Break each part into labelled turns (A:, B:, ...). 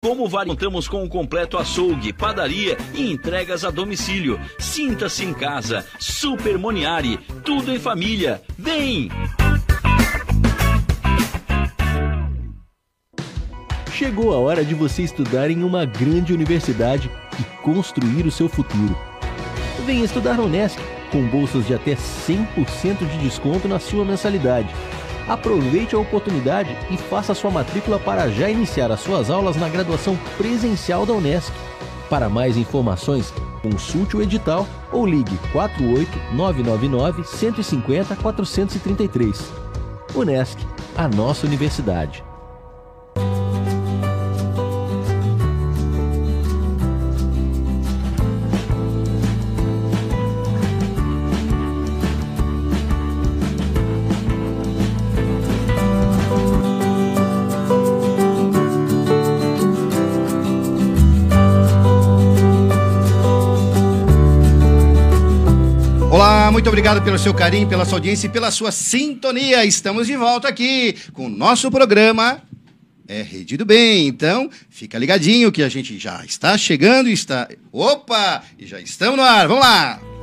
A: Como vale, contamos com um completo açougue, padaria e entregas a domicílio. Sinta-se em casa. Super Moniari, tudo em família. Vem!
B: Chegou a hora de você estudar em uma grande universidade e construir o seu futuro. Venha estudar na Unesc, com bolsas de até 100% de desconto na sua mensalidade. Aproveite a oportunidade e faça sua matrícula para já iniciar as suas aulas na graduação presencial da Unesc. Para mais informações, consulte o edital ou ligue 48 999 150 433. Unesc, a nossa universidade.
C: Muito obrigado pelo seu carinho, pela sua audiência e pela sua sintonia. Estamos de volta aqui com o nosso programa é Rede do Bem. Então, fica ligadinho que a gente já está chegando está. Opa! E já estamos no ar. Vamos lá!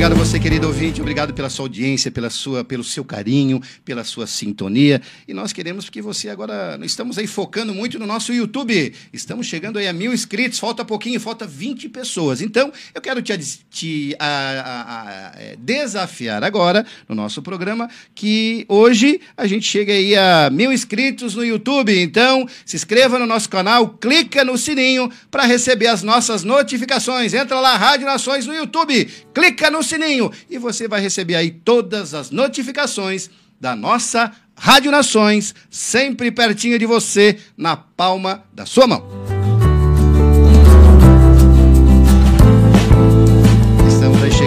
C: Obrigado a você, querido ouvinte. Obrigado pela sua audiência, pela sua, pelo seu carinho, pela sua sintonia. E nós queremos que você agora. Estamos aí focando muito no nosso YouTube. Estamos chegando aí a mil inscritos. Falta pouquinho, falta 20 pessoas. Então, eu quero te, te a, a, a, desafiar agora no nosso programa que hoje a gente chega aí a mil inscritos no YouTube. Então, se inscreva no nosso canal, clica no sininho para receber as nossas notificações. Entra lá, Rádio Nações no YouTube, clica no sininho e você vai receber aí todas as notificações da nossa Rádio Nações, sempre pertinho de você, na palma da sua mão.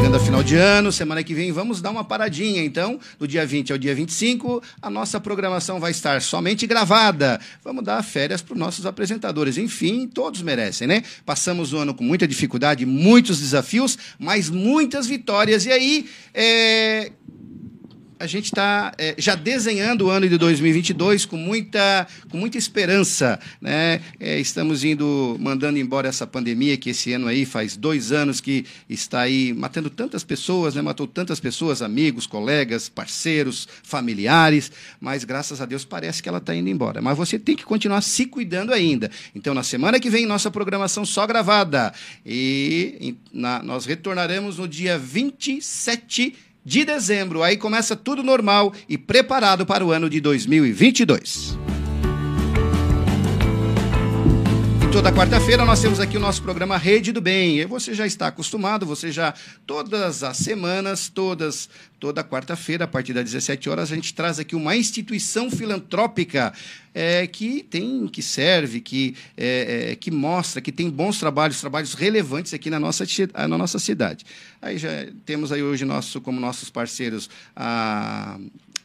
C: Chegando a final de ano, semana que vem vamos dar uma paradinha. Então, do dia 20 ao dia 25, a nossa programação vai estar somente gravada. Vamos dar férias para os nossos apresentadores. Enfim, todos merecem, né? Passamos o ano com muita dificuldade, muitos desafios, mas muitas vitórias. E aí, é, a gente está é, já desenhando o ano de 2022 com muita, com muita esperança. Né? É, estamos indo, mandando embora essa pandemia que esse ano aí faz dois anos que está aí matando tantas pessoas, né? matou tantas pessoas, amigos, colegas, parceiros, familiares, mas graças a Deus parece que ela está indo embora. Mas você tem que continuar se cuidando ainda. Então, na semana que vem, nossa programação só gravada. E na, nós retornaremos no dia 27 de dezembro. Aí começa tudo normal e preparado para o ano de 2022. Toda quarta-feira nós temos aqui o nosso programa Rede do Bem. E você já está acostumado, você já todas as semanas, todas toda quarta-feira, a partir das 17 horas, a gente traz aqui uma instituição filantrópica é, que tem, que serve, que, é, é, que mostra, que tem bons trabalhos, trabalhos relevantes aqui na nossa, na nossa cidade. Aí já temos aí hoje nosso, como nossos parceiros a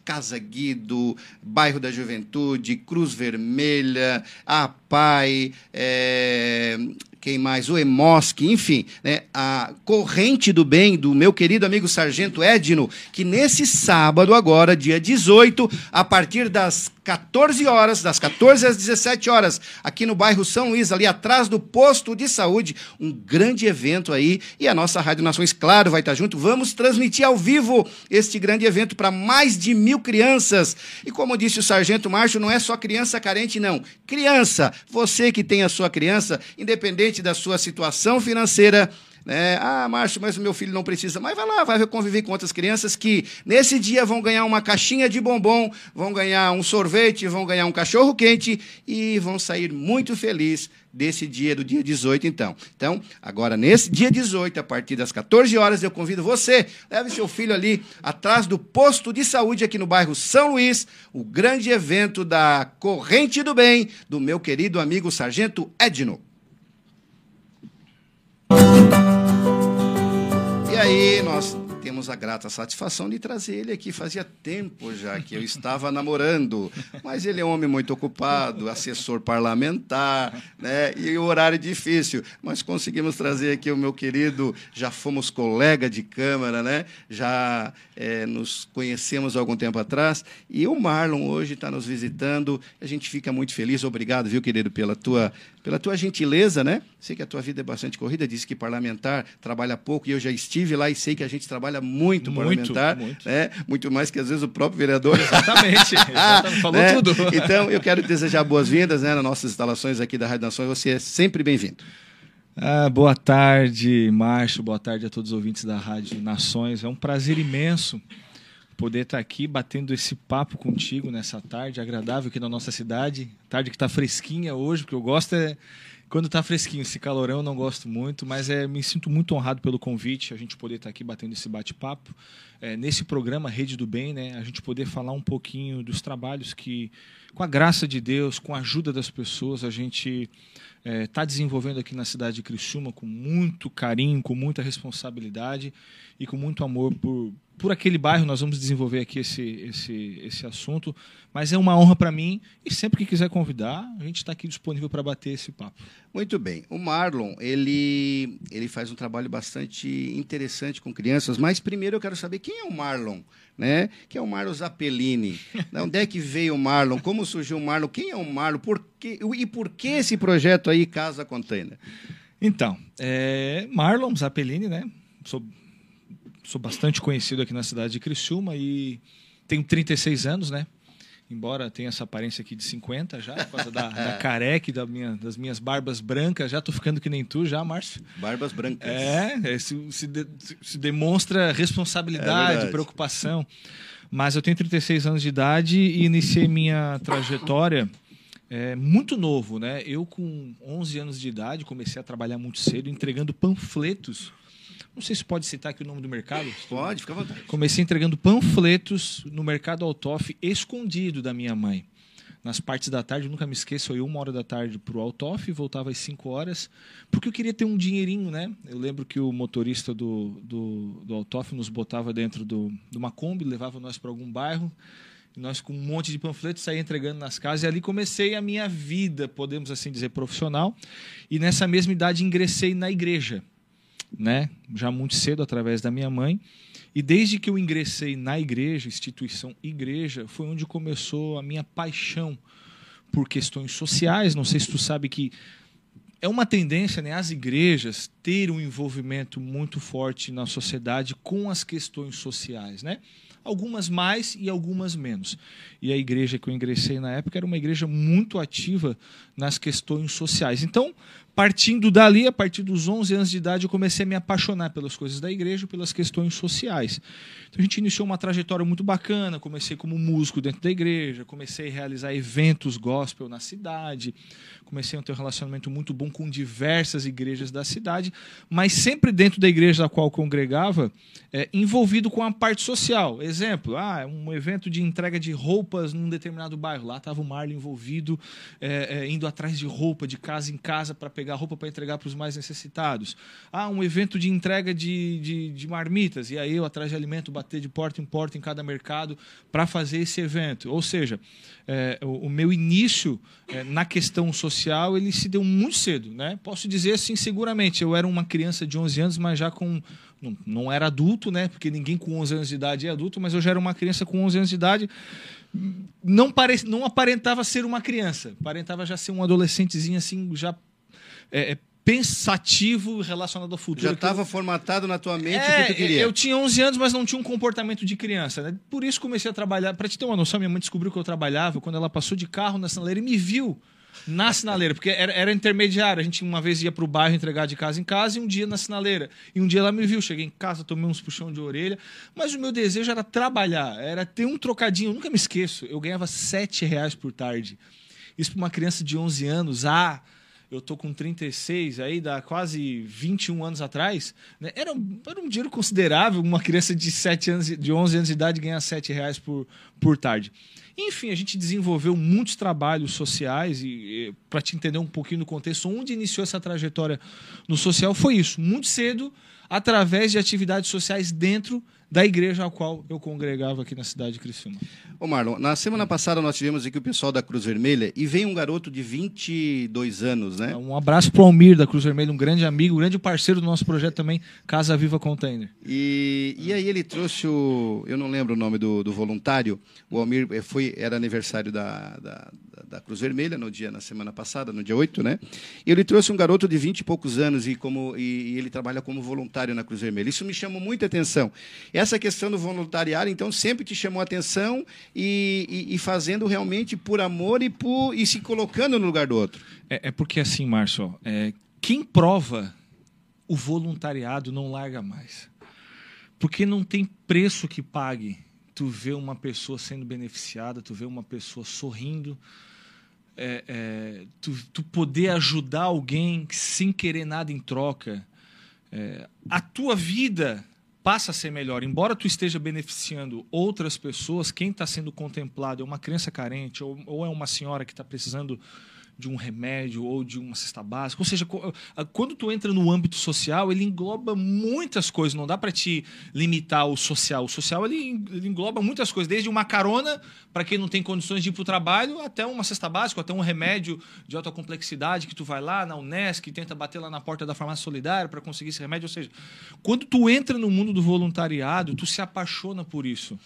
C: Casa Guido, Bairro da Juventude, Cruz Vermelha, a PAI, é, quem mais? O Emosc, enfim, né? a corrente do bem do meu querido amigo Sargento Edno, que nesse sábado, agora, dia 18, a partir das 14 horas, das 14 às 17 horas, aqui no bairro São Luís, ali atrás do posto de saúde, um grande evento aí. E a nossa Rádio Nações, claro, vai estar junto. Vamos transmitir ao vivo este grande evento para mais de mil crianças. E como disse o Sargento Márcio, não é só criança carente, não. Criança, você que tem a sua criança, independente da sua situação financeira, né? Ah, Márcio, mas o meu filho não precisa. Mas vai lá, vai conviver com outras crianças que nesse dia vão ganhar uma caixinha de bombom, vão ganhar um sorvete, vão ganhar um cachorro quente e vão sair muito felizes desse dia, do dia 18, então. Então, agora, nesse dia 18, a partir das 14 horas, eu convido você, leve seu filho ali atrás do posto de saúde aqui no bairro São Luís, o grande evento da Corrente do Bem, do meu querido amigo Sargento Edno. E aí, nós temos a grata satisfação de trazer ele aqui. Fazia tempo já que eu estava namorando, mas ele é um homem muito ocupado, assessor parlamentar, né? E o horário difícil. Mas conseguimos trazer aqui o meu querido, já fomos colega de câmara, né? Já é, nos conhecemos há algum tempo atrás. E o Marlon hoje está nos visitando. A gente fica muito feliz. Obrigado, viu, querido, pela tua, pela tua gentileza, né? Sei que a tua vida é bastante corrida, disse que parlamentar trabalha pouco, e eu já estive lá e sei que a gente trabalha muito, muito parlamentar, muito. Né? muito mais que às vezes o próprio vereador.
D: Exatamente, exatamente. falou né? tudo.
C: Então, eu quero desejar boas-vindas né, nas nossas instalações aqui da Rádio Nações. Você é sempre bem-vindo.
D: Ah, boa tarde, Márcio. Boa tarde a todos os ouvintes da Rádio Nações. É um prazer imenso poder estar aqui batendo esse papo contigo nessa tarde agradável aqui na nossa cidade. Tarde que está fresquinha hoje, porque eu gosto é quando está fresquinho. Esse calorão eu não gosto muito, mas é, me sinto muito honrado pelo convite, a gente poder estar aqui batendo esse bate-papo. É, nesse programa Rede do Bem, né, a gente poder falar um pouquinho dos trabalhos que, com a graça de Deus, com a ajuda das pessoas, a gente está é, tá desenvolvendo aqui na cidade de Criciúma com muito carinho, com muita responsabilidade e com muito amor por, por aquele bairro. Nós vamos desenvolver aqui esse, esse, esse assunto, mas é uma honra para mim e sempre que quiser convidar, a gente está aqui disponível para bater esse papo.
C: Muito bem. O Marlon, ele, ele faz um trabalho bastante interessante com crianças, mas primeiro eu quero saber quem é o Marlon, né? Quem é o Marlon Zappellini? Onde é que veio o Marlon? Como surgiu o Marlon? Quem é o Marlon? Por que, e por que esse projeto aí, Casa Container?
D: Então, é Marlon Zappellini, né? Sou, sou bastante conhecido aqui na cidade de Criciúma e tenho 36 anos, né? embora tenha essa aparência aqui de 50 já, por causa da, da careca e da minha, das minhas barbas brancas, já tô ficando que nem tu já, Márcio.
C: Barbas brancas.
D: É, é se, se, de, se, demonstra responsabilidade, é preocupação. Mas eu tenho 36 anos de idade e iniciei minha trajetória é, muito novo, né? Eu com 11 anos de idade comecei a trabalhar muito cedo, entregando panfletos não sei se pode citar aqui o nome do mercado.
C: Pode, fica à vontade.
D: Comecei entregando panfletos no mercado Altoff, escondido da minha mãe. Nas partes da tarde, nunca me esqueço, eu ia uma hora da tarde para o Altoff, voltava às 5 horas, porque eu queria ter um dinheirinho, né? Eu lembro que o motorista do, do, do Altoff nos botava dentro do, de uma Kombi, levava nós para algum bairro, nós com um monte de panfletos saía entregando nas casas e ali comecei a minha vida, podemos assim dizer, profissional. E nessa mesma idade ingressei na igreja né? Já muito cedo através da minha mãe. E desde que eu ingressei na igreja, instituição igreja, foi onde começou a minha paixão por questões sociais. Não sei se tu sabe que é uma tendência, né, as igrejas ter um envolvimento muito forte na sociedade com as questões sociais, né? Algumas mais e algumas menos. E a igreja que eu ingressei na época era uma igreja muito ativa nas questões sociais. Então, partindo dali, a partir dos 11 anos de idade, eu comecei a me apaixonar pelas coisas da igreja, pelas questões sociais. Então a gente iniciou uma trajetória muito bacana. Comecei como músico dentro da igreja, comecei a realizar eventos gospel na cidade, comecei a ter um relacionamento muito bom com diversas igrejas da cidade, mas sempre dentro da igreja da qual congregava, é, envolvido com a parte social. Exemplo, ah, um evento de entrega de roupas num determinado bairro. Lá estava o Marlon envolvido, é, é, indo atrás de roupa de casa em casa para pegar pegar roupa para entregar para os mais necessitados. Ah, um evento de entrega de, de, de, marmitas, e aí eu atrás de alimento, bater de porta em porta em cada mercado para fazer esse evento. Ou seja, é, o, o, meu início é, na questão social ele se deu muito cedo. Né? Posso dizer assim, seguramente, eu era uma criança de 11 anos, mas já com não, não, era adulto, né? Porque ninguém com 11 anos de idade é adulto, mas eu já era uma criança com 11 anos de idade. Não, pare... não aparentava ser uma criança, aparentava já ser um adolescentezinho assim, já é, é, pensativo relacionado ao futuro.
C: Já estava eu... formatado na tua mente é, o que tu queria.
D: Eu tinha 11 anos, mas não tinha um comportamento de criança. Né? Por isso comecei a trabalhar. Para te ter uma noção, minha mãe descobriu que eu trabalhava quando ela passou de carro na sinaleira e me viu na sinaleira, porque era, era intermediário. A gente uma vez ia para o bairro entregar de casa em casa e um dia na sinaleira. E um dia ela me viu. Cheguei em casa, tomei uns puxão de orelha. Mas o meu desejo era trabalhar, era ter um trocadinho. Eu nunca me esqueço. Eu ganhava 7 reais por tarde. Isso para uma criança de 11 anos. Ah eu tô com 36, aí dá quase 21 anos atrás, né? era, era um dinheiro considerável uma criança de 7 anos, de 11 anos de idade ganhar 7 reais por, por tarde. Enfim, a gente desenvolveu muitos trabalhos sociais e, e para te entender um pouquinho do contexto, onde iniciou essa trajetória no social foi isso, muito cedo, através de atividades sociais dentro da igreja a qual eu congregava aqui na cidade de Criciúma.
C: Ô Marlon, na semana passada nós tivemos aqui o pessoal da Cruz Vermelha e veio um garoto de 22 anos, né?
D: Um abraço para o Almir da Cruz Vermelha, um grande amigo, um grande parceiro do nosso projeto também, Casa Viva Container.
C: E, e aí ele trouxe o. Eu não lembro o nome do, do voluntário. O Almir eh, foi, era aniversário da, da, da Cruz Vermelha no dia, na semana passada, no dia 8, né? E ele trouxe um garoto de 20 e poucos anos e, como, e, e ele trabalha como voluntário na Cruz Vermelha. Isso me chamou muita atenção. Essa questão do voluntariado, então, sempre te chamou a atenção e, e, e fazendo realmente por amor e, por, e se colocando no lugar do outro.
D: É, é porque assim, Márcio, é, quem prova o voluntariado não larga mais. Porque não tem preço que pague tu ver uma pessoa sendo beneficiada, tu ver uma pessoa sorrindo, é, é, tu, tu, poder ajudar alguém sem querer nada em troca. É, a tua vida passa a ser melhor. Embora tu esteja beneficiando outras pessoas, quem está sendo contemplado é uma criança carente ou, ou é uma senhora que está precisando de um remédio ou de uma cesta básica. Ou seja, quando tu entra no âmbito social, ele engloba muitas coisas. Não dá para te limitar o social. O social ele, engloba muitas coisas, desde uma carona para quem não tem condições de ir para o trabalho, até uma cesta básica, até um remédio de alta complexidade que tu vai lá na Unesc e tenta bater lá na porta da farmácia solidária para conseguir esse remédio. Ou seja, quando tu entra no mundo do voluntariado, tu se apaixona por isso.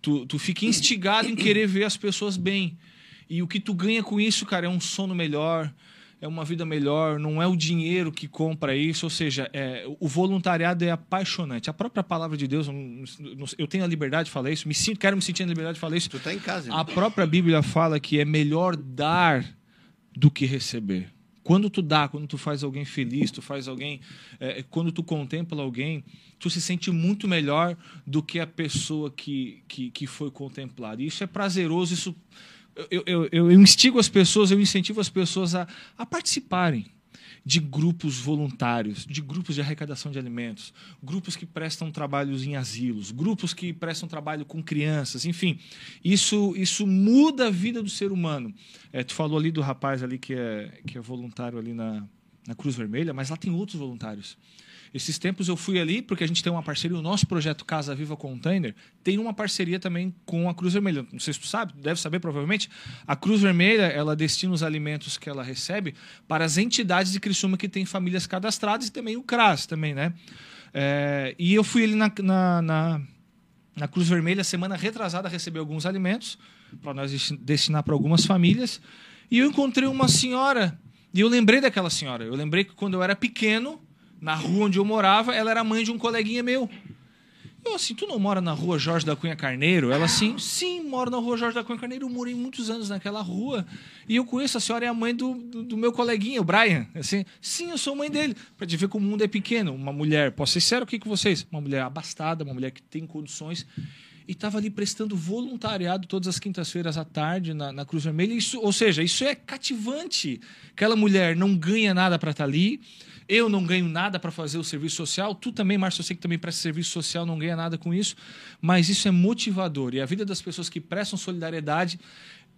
D: Tu, tu fica instigado em querer ver as pessoas bem. E o que tu ganha com isso, cara, é um sono melhor, é uma vida melhor, não é o dinheiro que compra isso, ou seja, é, o voluntariado é apaixonante. A própria palavra de Deus, eu tenho a liberdade de falar isso, me sinto, quero me sentir na liberdade de falar isso.
C: Tu tá em casa.
D: A própria Bíblia fala que é melhor dar do que receber. Quando tu dá, quando tu faz alguém feliz, tu faz alguém, é, quando tu contempla alguém, tu se sente muito melhor do que a pessoa que, que, que foi contemplada. Isso é prazeroso, isso eu, eu, eu instigo as pessoas, eu incentivo as pessoas a, a participarem de grupos voluntários, de grupos de arrecadação de alimentos, grupos que prestam trabalhos em asilos, grupos que prestam trabalho com crianças, enfim, isso isso muda a vida do ser humano. É, tu falou ali do rapaz ali que é que é voluntário ali na, na Cruz Vermelha, mas lá tem outros voluntários. Esses tempos eu fui ali porque a gente tem uma parceria, o nosso projeto Casa Viva Container tem uma parceria também com a Cruz Vermelha. Não sei se tu sabe, deve saber provavelmente. A Cruz Vermelha, ela destina os alimentos que ela recebe para as entidades de Criciúma que têm famílias cadastradas e também o CRAS também, né? É, e eu fui ali na, na, na, na Cruz Vermelha semana retrasada receber alguns alimentos para nós destinar para algumas famílias. E eu encontrei uma senhora e eu lembrei daquela senhora. Eu lembrei que quando eu era pequeno, na rua onde eu morava, ela era mãe de um coleguinha meu. Eu assim, tu não mora na rua Jorge da Cunha Carneiro? Ela assim, sim, moro na rua Jorge da Cunha Carneiro. Eu morei muitos anos naquela rua. E eu conheço, a senhora é a mãe do, do, do meu coleguinha, o Brian. Assim, sim, eu sou mãe dele. Para te ver como o mundo é pequeno. Uma mulher, posso ser sério aqui com vocês? Uma mulher abastada, uma mulher que tem condições. E estava ali prestando voluntariado todas as quintas-feiras à tarde na, na Cruz Vermelha. Isso, ou seja, isso é cativante. Aquela mulher não ganha nada para estar tá ali eu não ganho nada para fazer o serviço social, tu também, Márcio, eu sei que também presta serviço social, não ganha nada com isso, mas isso é motivador. E a vida das pessoas que prestam solidariedade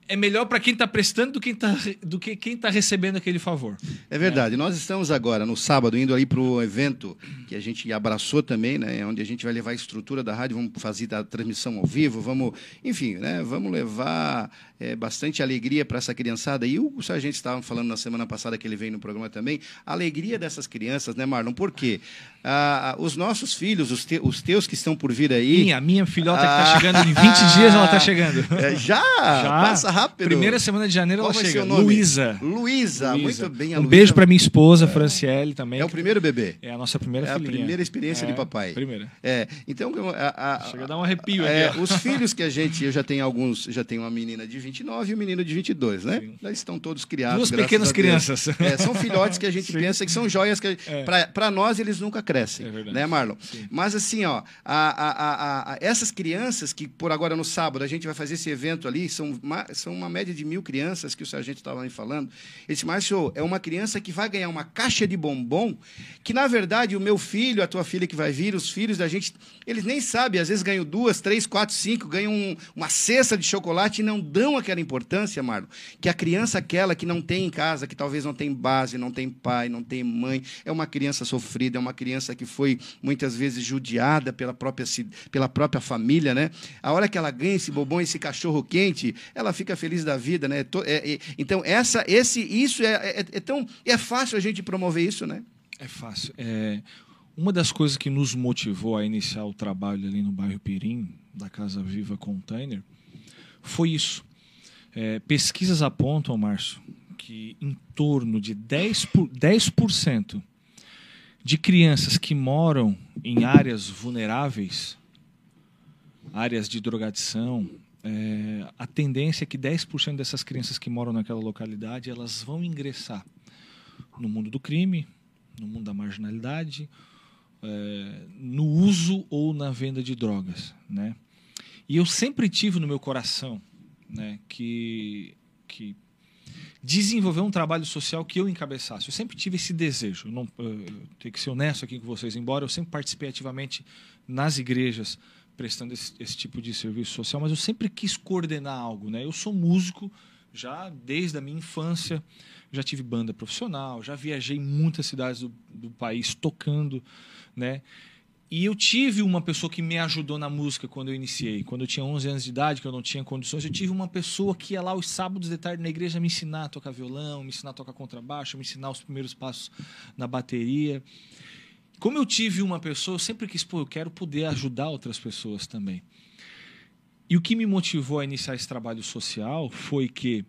D: é melhor para quem está prestando do, quem tá, do que quem está recebendo aquele favor.
C: É verdade. É. Nós estamos agora, no sábado, indo ali para o evento que a gente abraçou também, né, onde a gente vai levar a estrutura da rádio, vamos fazer a transmissão ao vivo, vamos, enfim, né, vamos levar é, bastante alegria para essa criançada. E o Sargento estava falando na semana passada que ele veio no programa também, a alegria dessas crianças, né, Marlon? Por quê? Ah, os nossos filhos, os, te, os teus que estão por vir aí.
D: Minha, minha filhota ah, que está chegando em 20 dias, ela está chegando.
C: É, já? já? Passa rápido.
D: Primeira semana de janeiro
C: Qual
D: ela chega. Luísa.
C: Luísa, muito bem.
D: A um beijo para minha esposa, é. Franciele, também.
C: É o primeiro bebê.
D: É a nossa primeira
C: é
D: filhinha.
C: É a primeira experiência
D: é,
C: de papai.
D: Primeira.
C: É, então... A, a,
D: chega a dar um arrepio
C: é,
D: aqui.
C: Os filhos que a gente... Eu já tenho alguns... Já tenho uma menina de 29 e um menino de 22, né? Sim. Eles estão todos criados.
D: Duas pequenas crianças.
C: É, são filhotes que a gente Sim. pensa que são joias que... É. Para nós, eles nunca crescem. É verdade. Né, Marlon? Sim. Mas assim, ó, a, a, a, essas crianças que por agora no sábado a gente vai fazer esse evento ali, são, são uma média de mil crianças que o sargento estava me falando. Ele disse, Márcio, é uma criança que vai ganhar uma caixa de bombom, que na verdade o meu filho, a tua filha que vai vir, os filhos da gente, eles nem sabem, às vezes ganham duas, três, quatro, cinco, ganham um, uma cesta de chocolate e não dão aquela importância, Marlon, que a criança aquela que não tem em casa, que talvez não tem base, não tem pai, não tem mãe, é uma criança sofrida, é uma criança que foi muitas vezes judiada pela própria, pela própria família, né? A hora que ela ganha esse bombom, esse cachorro quente, ela fica feliz da vida, né? É, é, então essa, esse, isso é, é, é, tão é fácil a gente promover isso, né?
D: É fácil. É, uma das coisas que nos motivou a iniciar o trabalho ali no bairro Pirim, da Casa Viva Container, foi isso. É, pesquisas apontam, Márcio, que em torno de 10%, por, 10 de crianças que moram em áreas vulneráveis, áreas de drogadição, é, a tendência é que 10% dessas crianças que moram naquela localidade elas vão ingressar no mundo do crime, no mundo da marginalidade, é, no uso ou na venda de drogas, né? E eu sempre tive no meu coração, né, que que desenvolver um trabalho social que eu encabeçasse. Eu sempre tive esse desejo. Eu não eu tenho que ser honesto aqui com vocês, embora eu sempre participei ativamente nas igrejas prestando esse, esse, tipo de serviço social, mas eu sempre quis coordenar algo, né? Eu sou músico já desde a minha infância, já tive banda profissional, já viajei muitas cidades do, do país tocando, né? E eu tive uma pessoa que me ajudou na música quando eu iniciei. Quando eu tinha 11 anos de idade, que eu não tinha condições, eu tive uma pessoa que ia lá os sábados de tarde na igreja me ensinar a tocar violão, me ensinar a tocar contrabaixo, me ensinar os primeiros passos na bateria. Como eu tive uma pessoa, eu sempre quis, pô, eu quero poder ajudar outras pessoas também. E o que me motivou a iniciar esse trabalho social foi que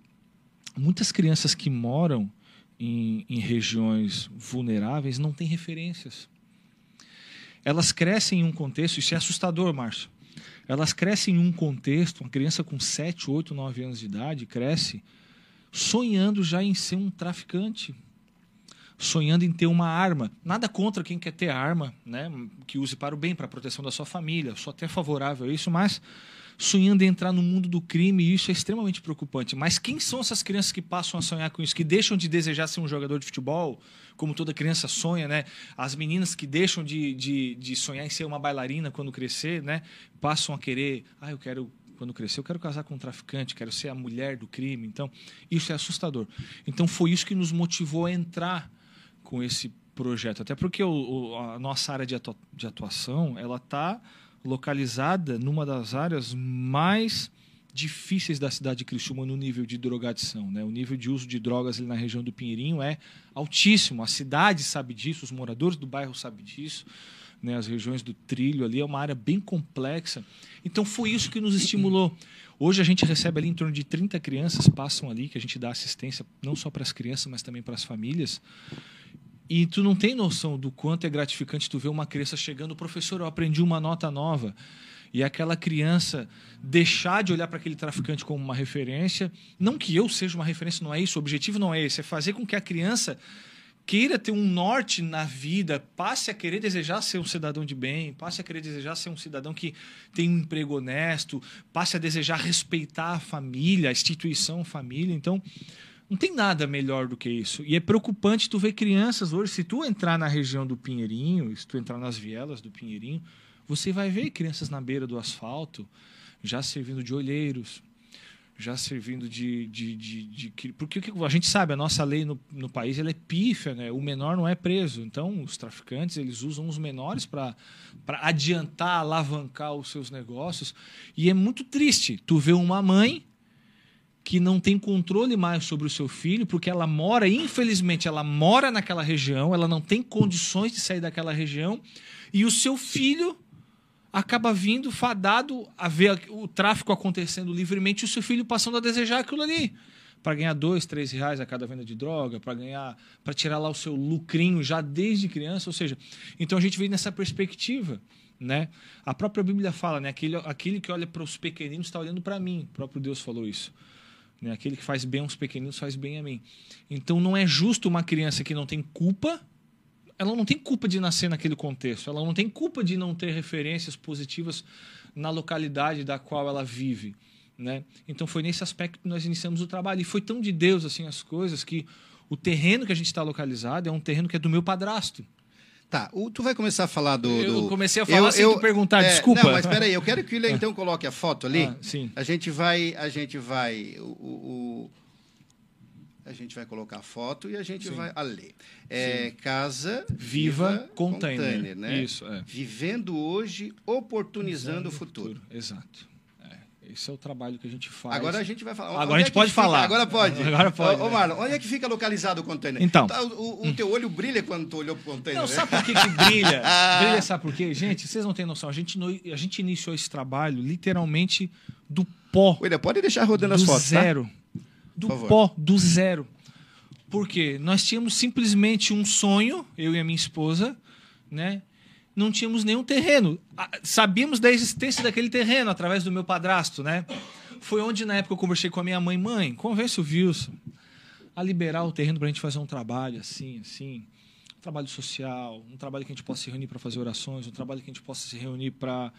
D: muitas crianças que moram em, em regiões vulneráveis não têm referências elas crescem em um contexto, isso é assustador, Márcio. Elas crescem em um contexto, uma criança com 7, 8, 9 anos de idade cresce sonhando já em ser um traficante, sonhando em ter uma arma. Nada contra quem quer ter arma, né, que use para o bem, para a proteção da sua família. Sou até favorável a isso, mas sonhando em entrar no mundo do crime, e isso é extremamente preocupante. Mas quem são essas crianças que passam a sonhar com isso, que deixam de desejar ser um jogador de futebol, como toda criança sonha, né? As meninas que deixam de, de, de sonhar em ser uma bailarina quando crescer, né? Passam a querer, ah, eu quero quando crescer, eu quero casar com um traficante, quero ser a mulher do crime. Então, isso é assustador. Então, foi isso que nos motivou a entrar com esse projeto. Até porque o, o, a nossa área de, de atuação, ela está localizada numa das áreas mais difíceis da cidade de Criciúma no nível de drogadição. Né? O nível de uso de drogas ali na região do Pinheirinho é altíssimo. A cidade sabe disso, os moradores do bairro sabem disso. Né? As regiões do trilho ali é uma área bem complexa. Então foi isso que nos estimulou. Hoje a gente recebe ali em torno de 30 crianças passam ali, que a gente dá assistência não só para as crianças, mas também para as famílias. E tu não tem noção do quanto é gratificante tu ver uma criança chegando, professor, eu aprendi uma nota nova. E aquela criança deixar de olhar para aquele traficante como uma referência. Não que eu seja uma referência, não é isso. O objetivo não é esse. É fazer com que a criança queira ter um norte na vida, passe a querer desejar ser um cidadão de bem, passe a querer desejar ser um cidadão que tem um emprego honesto, passe a desejar respeitar a família, a instituição a família. Então, não tem nada melhor do que isso. E é preocupante tu ver crianças hoje, se tu entrar na região do Pinheirinho, se tu entrar nas vielas do Pinheirinho, você vai ver crianças na beira do asfalto, já servindo de olheiros, já servindo de, de, de, de, porque a gente sabe a nossa lei no, no país ela é pífia né? O menor não é preso. Então os traficantes eles usam os menores para adiantar alavancar os seus negócios. E é muito triste tu ver uma mãe que não tem controle mais sobre o seu filho, porque ela mora, infelizmente, ela mora naquela região, ela não tem condições de sair daquela região, e o seu filho acaba vindo fadado a ver o tráfico acontecendo livremente e o seu filho passando a desejar aquilo ali para ganhar dois, três reais a cada venda de droga, para ganhar, para tirar lá o seu lucrinho já desde criança, ou seja, então a gente vem nessa perspectiva, né? A própria Bíblia fala, né? Aquele, aquele que olha para os pequeninos está olhando para mim, o próprio Deus falou isso. Né? Aquele que faz bem aos pequeninos faz bem a mim. Então não é justo uma criança que não tem culpa, ela não tem culpa de nascer naquele contexto, ela não tem culpa de não ter referências positivas na localidade da qual ela vive. Né? Então foi nesse aspecto que nós iniciamos o trabalho. E foi tão de Deus assim as coisas que o terreno que a gente está localizado é um terreno que é do meu padrasto.
C: Tá, o, tu vai começar a falar do.
D: Eu
C: do-
D: comecei a falar sem tu perguntar,
C: é,
D: desculpa.
C: Não, mas peraí, eu quero que o William então coloque a foto ali.
D: Ah, sim.
C: A gente vai. A gente vai. O, o- a gente vai colocar a foto e a gente
D: Sim.
C: vai a ler. É, casa
D: Viva container.
C: né?
D: Isso, é.
C: Vivendo hoje, oportunizando o futuro.
D: Exato. É, esse é o trabalho que a gente faz.
C: Agora a gente vai falar.
D: Agora a gente
C: é
D: pode
C: fica-
D: falar.
C: Agora pode.
D: Agora pode,
C: Ô,
D: né?
C: Marlon, onde é que fica localizado o container?
D: Então.
C: Tá, o, o teu olho brilha quando tu olhou pro container.
D: Não,
C: né?
D: sabe por que, que brilha? brilha, sabe por quê? Gente, vocês não têm noção. A gente, a gente iniciou esse trabalho literalmente do pó.
C: William, pode deixar rodando as
D: do
C: fotos, tá?
D: zero. Do
C: Por favor.
D: pó, do zero. Por quê? Nós tínhamos simplesmente um sonho, eu e a minha esposa, né? Não tínhamos nenhum terreno. Sabíamos da existência daquele terreno através do meu padrasto, né? Foi onde, na época, eu conversei com a minha mãe. Mãe, convence o Wilson a liberar o terreno para a gente fazer um trabalho assim, assim. Um trabalho social, um trabalho que a gente possa se reunir para fazer orações, um trabalho que a gente possa se reunir para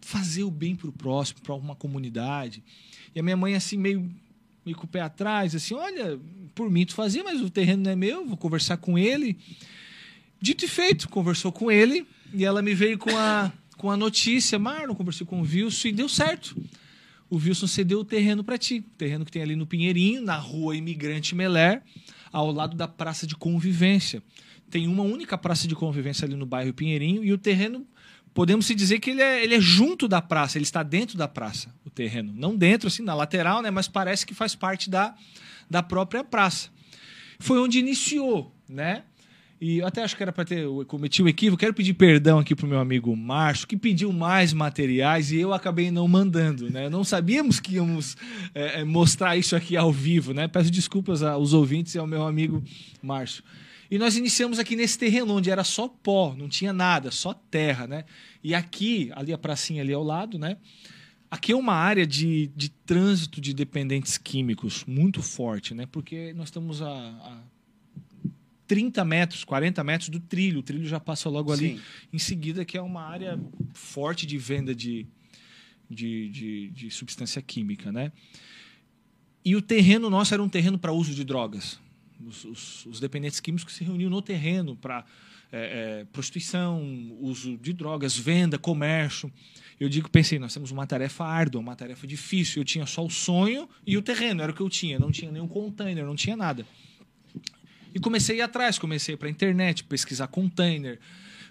D: fazer o bem para o próximo, para uma comunidade. E a minha mãe, assim, meio, meio com o pé atrás, assim: olha, por mim tu fazia, mas o terreno não é meu, vou conversar com ele. Dito e feito, conversou com ele e ela me veio com a, com a notícia: Marlon, conversei com o Wilson e deu certo. O Wilson cedeu o terreno para ti. O terreno que tem ali no Pinheirinho, na rua Imigrante Meler, ao lado da Praça de Convivência. Tem uma única praça de convivência ali no bairro Pinheirinho e o terreno, podemos se dizer que ele é, ele é junto da praça, ele está dentro da praça, o terreno. Não dentro, assim, na lateral, né? mas parece que faz parte da, da própria praça. Foi onde iniciou, né? E eu até acho que era para ter eu cometi o equívoco. Quero pedir perdão aqui pro meu amigo Márcio, que pediu mais materiais e eu acabei não mandando, né? Não sabíamos que íamos é, é, mostrar isso aqui ao vivo, né? Peço desculpas aos ouvintes e ao meu amigo Márcio. E nós iniciamos aqui nesse terreno onde era só pó, não tinha nada, só terra, né? E aqui, ali a pracinha ali ao lado, né? Aqui é uma área de, de trânsito de dependentes químicos muito forte, né? Porque nós estamos a, a 30 metros, 40 metros do trilho. O trilho já passa logo ali
C: Sim.
D: em seguida, que é uma área forte de venda de, de, de, de substância química, né? E o terreno nosso era um terreno para uso de drogas. Os, os- os dependentes químicos se reuniam no terreno para é, é, prostituição, uso de drogas, venda, comércio. Eu digo, pensei, nós temos uma tarefa árdua, uma tarefa difícil. Eu tinha só o sonho e o terreno, era o que eu tinha. Não tinha nenhum container, não tinha nada. E comecei a ir atrás, comecei para a internet, pesquisar container,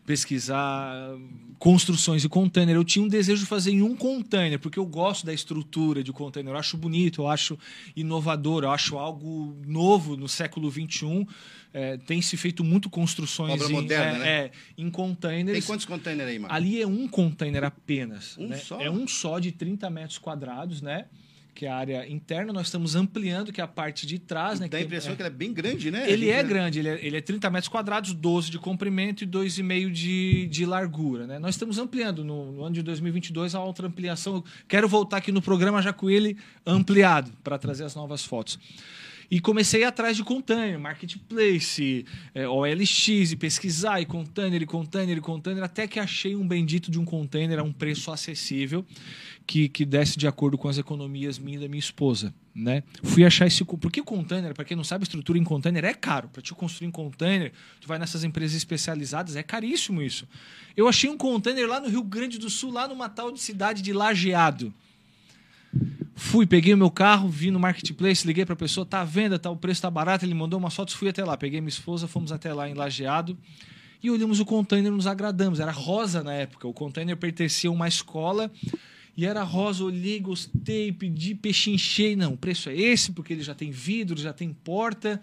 D: pesquisar construções de container. Eu tinha um desejo de fazer em um container, porque eu gosto da estrutura de container. Eu acho bonito, eu acho inovador, eu acho algo novo no século XXI. É, tem se feito muito construções
C: Obra
D: em,
C: moderna,
D: é,
C: né?
D: é, em containers.
C: Tem quantos containers aí, Marlon?
D: Ali é um container apenas.
C: Um
D: né?
C: só?
D: É um só de 30 metros quadrados, né? Que é a área interna. Nós estamos ampliando, que é a parte de trás, né?
C: Dá a
D: que
C: impressão
D: é,
C: que ele é bem grande, né?
D: ele é
C: gente-
D: grande, ele é, ele é 30 metros quadrados, 12 de comprimento e 2,5 de, de largura. Né? Nós estamos ampliando no, no ano de 2022 a outra ampliação. Eu Quero voltar aqui no programa já com ele ampliado para trazer as novas fotos. E comecei atrás de container, marketplace, é, OLX, e pesquisar, e container, e container, e container, até que achei um bendito de um container a um preço acessível que, que desse de acordo com as economias minha e da minha esposa. Né? Fui achar esse. Porque container, para quem não sabe, estrutura em container é caro. Para te construir em container, tu vai nessas empresas especializadas, é caríssimo isso. Eu achei um container lá no Rio Grande do Sul, lá numa tal de cidade de Lajeado. Fui, peguei o meu carro, vi no marketplace, liguei para a pessoa, tá à venda, tá, o preço tá barato, ele mandou umas fotos, fui até lá, peguei minha esposa, fomos até lá em Lajeado e olhamos o container, nos agradamos. Era rosa na época, o container pertencia a uma escola e era rosa, olhei, gostei, pedi, pechinchei. Não, o preço é esse, porque ele já tem vidro, já tem porta.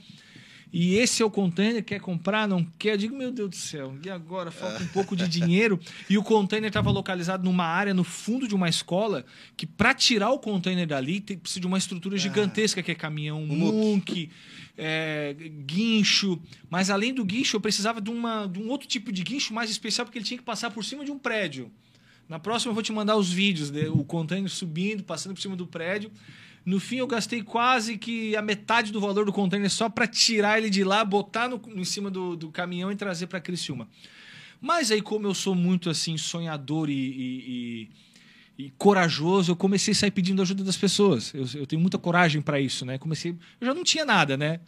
D: E esse é o container, quer comprar, não quer? Eu digo, meu Deus do céu, e agora? Falta um pouco de dinheiro. E o container estava localizado numa área no fundo de uma escola que, para tirar o container dali, tem, precisa de uma estrutura gigantesca, que é caminhão
C: Um muque.
D: é, guincho. Mas além do guincho, eu precisava de, uma, de um outro tipo de guincho mais especial, porque ele tinha que passar por cima de um prédio. Na próxima eu vou te mandar os vídeos, de, o container subindo, passando por cima do prédio. No fim, eu gastei quase que a metade do valor do container só para tirar ele de lá, botar no, em cima do, do caminhão e trazer para Criciúma. Mas aí, como eu sou muito assim sonhador e, e- e corajoso, eu comecei a sair pedindo ajuda das pessoas. Eu, eu tenho muita coragem para isso, né? Comecei, eu já não tinha nada, né?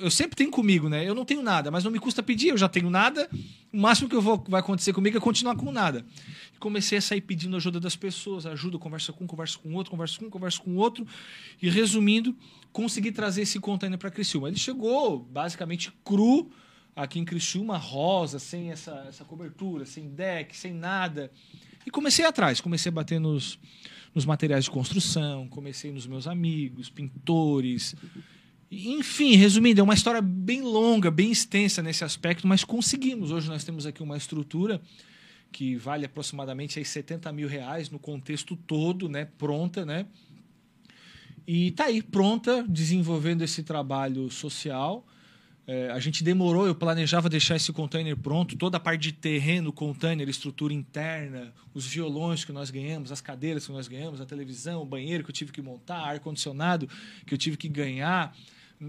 D: Eu sempre tenho comigo, né? Eu não tenho nada, mas não me custa pedir, eu já tenho nada. O máximo que eu vou vai acontecer comigo é continuar com nada. E comecei a sair pedindo ajuda das pessoas, ajuda, conversa com conversa com outro, conversa com conversa com outro. E resumindo, consegui trazer esse container para Criciúma. Ele chegou basicamente cru aqui em Criciúma, rosa, sem essa, essa cobertura, sem deck, sem nada. E comecei atrás, comecei a bater nos, nos materiais de construção, comecei nos meus amigos, pintores. Enfim, resumindo, é uma história bem longa, bem extensa nesse aspecto, mas conseguimos. Hoje nós temos aqui uma estrutura que vale aproximadamente aí 70 mil reais no contexto todo, né? Pronta, né? E tá aí, pronta, desenvolvendo esse trabalho social. É, a gente demorou, eu planejava deixar esse container pronto, toda a parte de terreno, container, estrutura interna, os violões que nós ganhamos, as cadeiras que nós ganhamos, a televisão, o banheiro que eu tive que montar, ar-condicionado que eu tive que ganhar.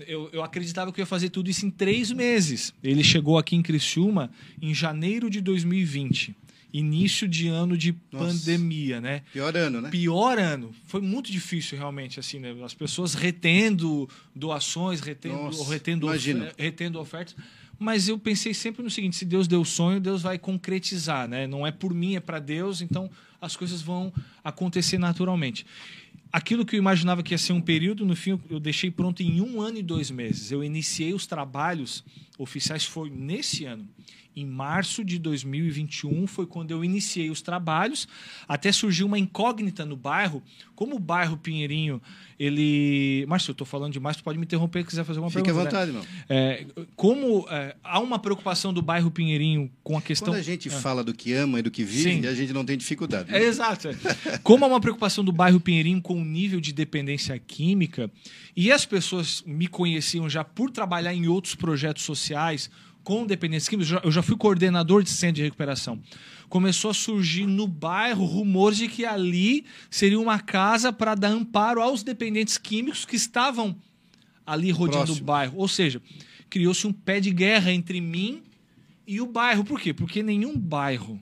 D: Eu, eu, acreditava que eu ia fazer tudo isso em três meses. Ele chegou aqui em Criciúma em janeiro de 2020 início de ano de Nossa. pandemia, né?
C: Pior ano, né?
D: Pior ano. Foi muito difícil realmente, assim, né? As pessoas retendo doações, retendo, Nossa, retendo, ofer retendo ofertas. Mas eu pensei sempre no seguinte: se Deus deu o sonho, Deus vai concretizar, né? Não é por mim, é para Deus. Então as coisas vão acontecer naturalmente. Aquilo que eu imaginava que ia ser um período, no fim eu deixei pronto em um ano e dois meses. Eu iniciei os trabalhos oficiais foi nesse ano em março de 2021 foi quando eu iniciei os trabalhos. Até surgiu uma incógnita no bairro. Como o bairro Pinheirinho, ele. Márcio, eu estou falando demais, tu pode me interromper se quiser fazer uma
C: Fique
D: pergunta.
C: Fique à vontade, né?
D: É, como é, há uma preocupação do bairro Pinheirinho com a questão.
C: Quando a gente é. fala do que ama e do que vive, Sim. a gente não tem dificuldade.
D: Né? É, exato. como há uma preocupação do bairro Pinheirinho com o nível de dependência química, e as pessoas me conheciam já por trabalhar em outros projetos sociais com dependência química, eu já fui coordenador de centro de recuperação. Começou a surgir no bairro rumores de que ali seria uma casa para dar amparo aos dependentes químicos que estavam ali rodeando Próximo. o bairro. Ou seja, criou-se um pé de guerra entre mim e o bairro. Por quê? Porque nenhum bairro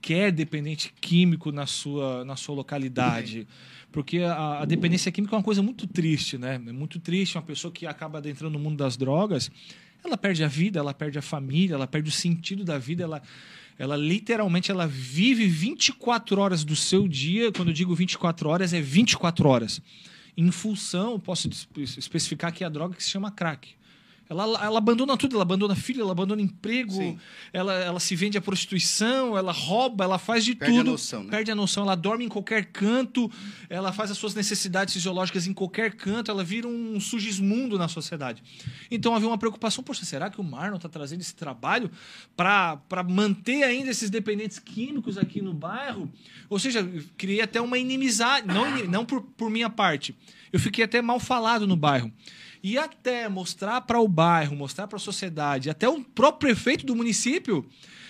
D: quer dependente químico na sua, na sua localidade. Porque a, a, dependência química é uma coisa muito triste, né? É muito triste uma pessoa que acaba adentrando no mundo das drogas ela perde a vida, ela perde a família, ela perde o sentido da vida, ela, ela literalmente ela vive 24 horas do seu dia. Quando eu digo 24 horas, é 24 horas. Em função, posso especificar que é a droga que se chama crack. Ela, ela abandona tudo, ela abandona filho, ela abandona emprego, ela, ela se vende à prostituição, ela rouba, ela faz de
C: perde
D: tudo.
C: A noção, né?
D: Perde a noção, ela dorme em qualquer canto, ela faz as suas necessidades fisiológicas em qualquer canto, ela vira um sugismundo na sociedade. Então havia uma preocupação, poxa, será que o Marlon está trazendo esse trabalho para manter ainda esses dependentes químicos aqui no bairro? Ou seja, criei até uma inimizade, não, não por, por minha parte. Eu fiquei até mal falado no bairro e até mostrar para o bairro, mostrar para a sociedade, até o próprio prefeito do município.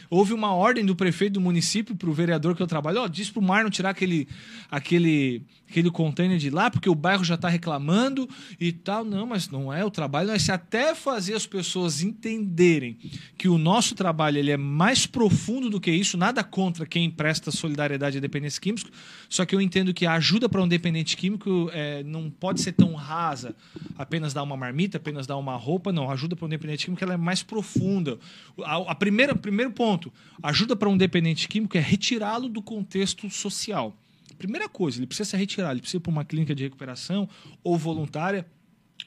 D: Houve uma ordem do prefeito do município para o vereador que eu trabalho, ó, diz para o Marlon tirar aquele, aquele, aquele container de lá, porque o bairro já está reclamando e tal. Não, mas não é o trabalho, nós até fazer as pessoas entenderem que o nosso trabalho ele é mais profundo do que isso, nada contra quem presta solidariedade a dependentes químicos, só que eu entendo que a ajuda para um dependente químico é, não pode ser tão rasa, apenas dar uma marmita, apenas dar uma roupa, não. Ajuda para um dependente químico ela é mais profunda. A, a primeira, primeiro ponto. Ajuda para um dependente químico é retirá-lo do contexto social. Primeira coisa, ele precisa se retirar, ele precisa ir para uma clínica de recuperação ou voluntária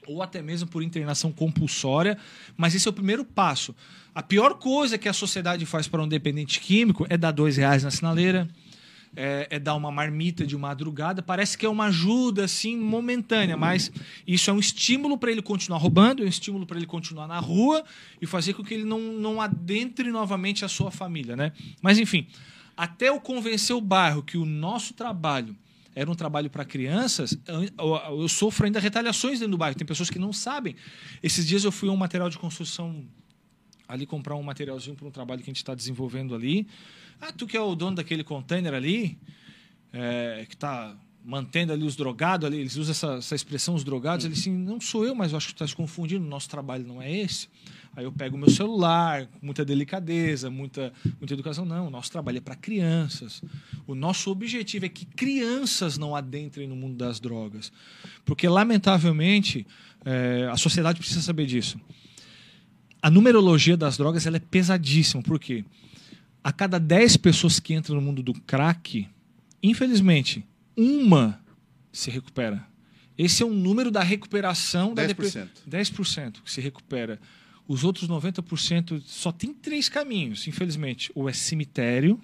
D: ou até mesmo por internação compulsória, mas esse é o primeiro passo. A pior coisa que a sociedade faz para um dependente químico é dar dois reais na sinaleira, é, é, dar uma marmita de madrugada. Parece que é uma ajuda assim momentânea, mas isso é um estímulo para ele continuar roubando, é um estímulo para ele continuar na rua e fazer com que ele não, não adentre novamente a sua família, né? Mas enfim, até eu convencer o bairro que o nosso trabalho era um trabalho para crianças, eu, sofro ainda retaliações dentro do bairro. Tem pessoas que não sabem. Esses dias eu fui a um material de construção ali comprar um materialzinho para um trabalho que a gente está desenvolvendo ali. Ah, tu que é o dono daquele container ali, é, que está mantendo ali os drogados, ali, eles usam essa, essa expressão, os drogados,
C: Uhum.
D: eles assim, não sou eu, mas eu acho que tu está se confundindo, nosso trabalho não é esse. Aí eu pego o meu celular, com muita delicadeza, muita, muita educação. Não, o nosso trabalho é para crianças. O nosso objetivo é que crianças não adentrem no mundo das drogas. Porque, lamentavelmente, eh, a sociedade precisa saber disso. A numerologia das drogas ela é pesadíssima. Por quê? A cada 10 pessoas que entram no mundo do crack, infelizmente, uma se recupera. Esse é o número da recuperação da
C: 10%.
D: 10% que se recupera. Os outros 90% só tem três caminhos, infelizmente. Ou é cemitério,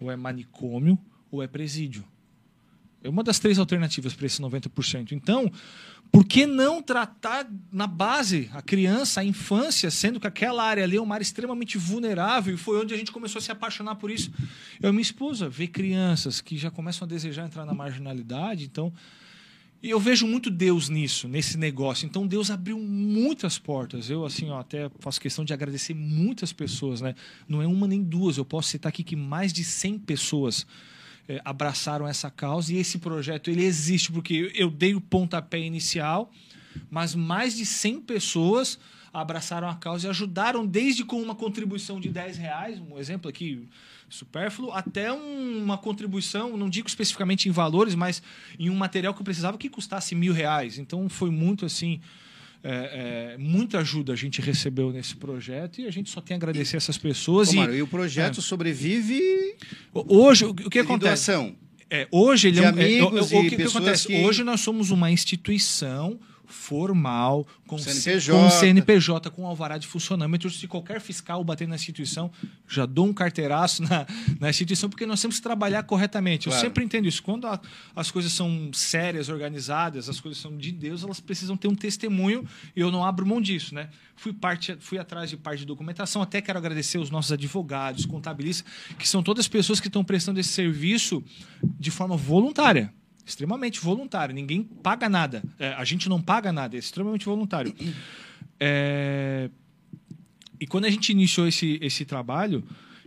D: ou é manicômio, ou é presídio. É uma das três alternativas para esse 90%. Então, por que não tratar na base a criança, a infância, sendo que aquela área ali é uma área extremamente vulnerável e foi onde a gente começou a se apaixonar por isso? Eu e minha esposa ver crianças que já começam a desejar entrar na marginalidade, então e eu vejo muito Deus nisso, nesse negócio. Então Deus abriu muitas portas. Eu assim, ó, até faço questão de agradecer muitas pessoas, né? Não é uma nem duas. Eu posso citar aqui que mais de 100 pessoas eh, abraçaram essa causa e esse projeto ele existe porque eu dei o pontapé inicial, mas mais de 100 pessoas abraçaram a causa e ajudaram desde com uma contribuição de 10 reais, um exemplo aqui supérfluo, até um- uma contribuição, não digo especificamente em valores, mas em um material que eu precisava que custasse mil reais. Então foi muito assim, é, é, muita ajuda a gente recebeu nesse projeto e a gente só tem a agradecer essas pessoas.
C: Ô,
D: e
C: Mário, e o projeto
D: É.
C: sobrevive
D: hoje o que acontece?
C: doação.
D: É, hoje ele é um, é,
C: amigos
D: o- o
C: e
D: que, que
C: pessoas
D: acontece?
C: que-
D: Hoje nós somos uma instituição formal com
C: CNPJ.
D: com CNPJ com alvará de funcionamento. Se qualquer fiscal bater na instituição, já dou um carteiraço na, na instituição porque nós temos que trabalhar corretamente. Eu
C: Claro.
D: sempre entendo isso. Quando a- as coisas são sérias, organizadas, as coisas são de Deus, elas precisam ter um testemunho e eu não abro mão disso, né? Fui parte, fui atrás de parte de documentação. Até quero agradecer os nossos advogados, contabilistas, que são todas pessoas que estão prestando esse serviço de forma voluntária. Extremamente voluntária. Ninguém paga nada. É, a gente não paga nada, é extremamente voluntário. É, E quando a gente iniciou esse, esse trabalho,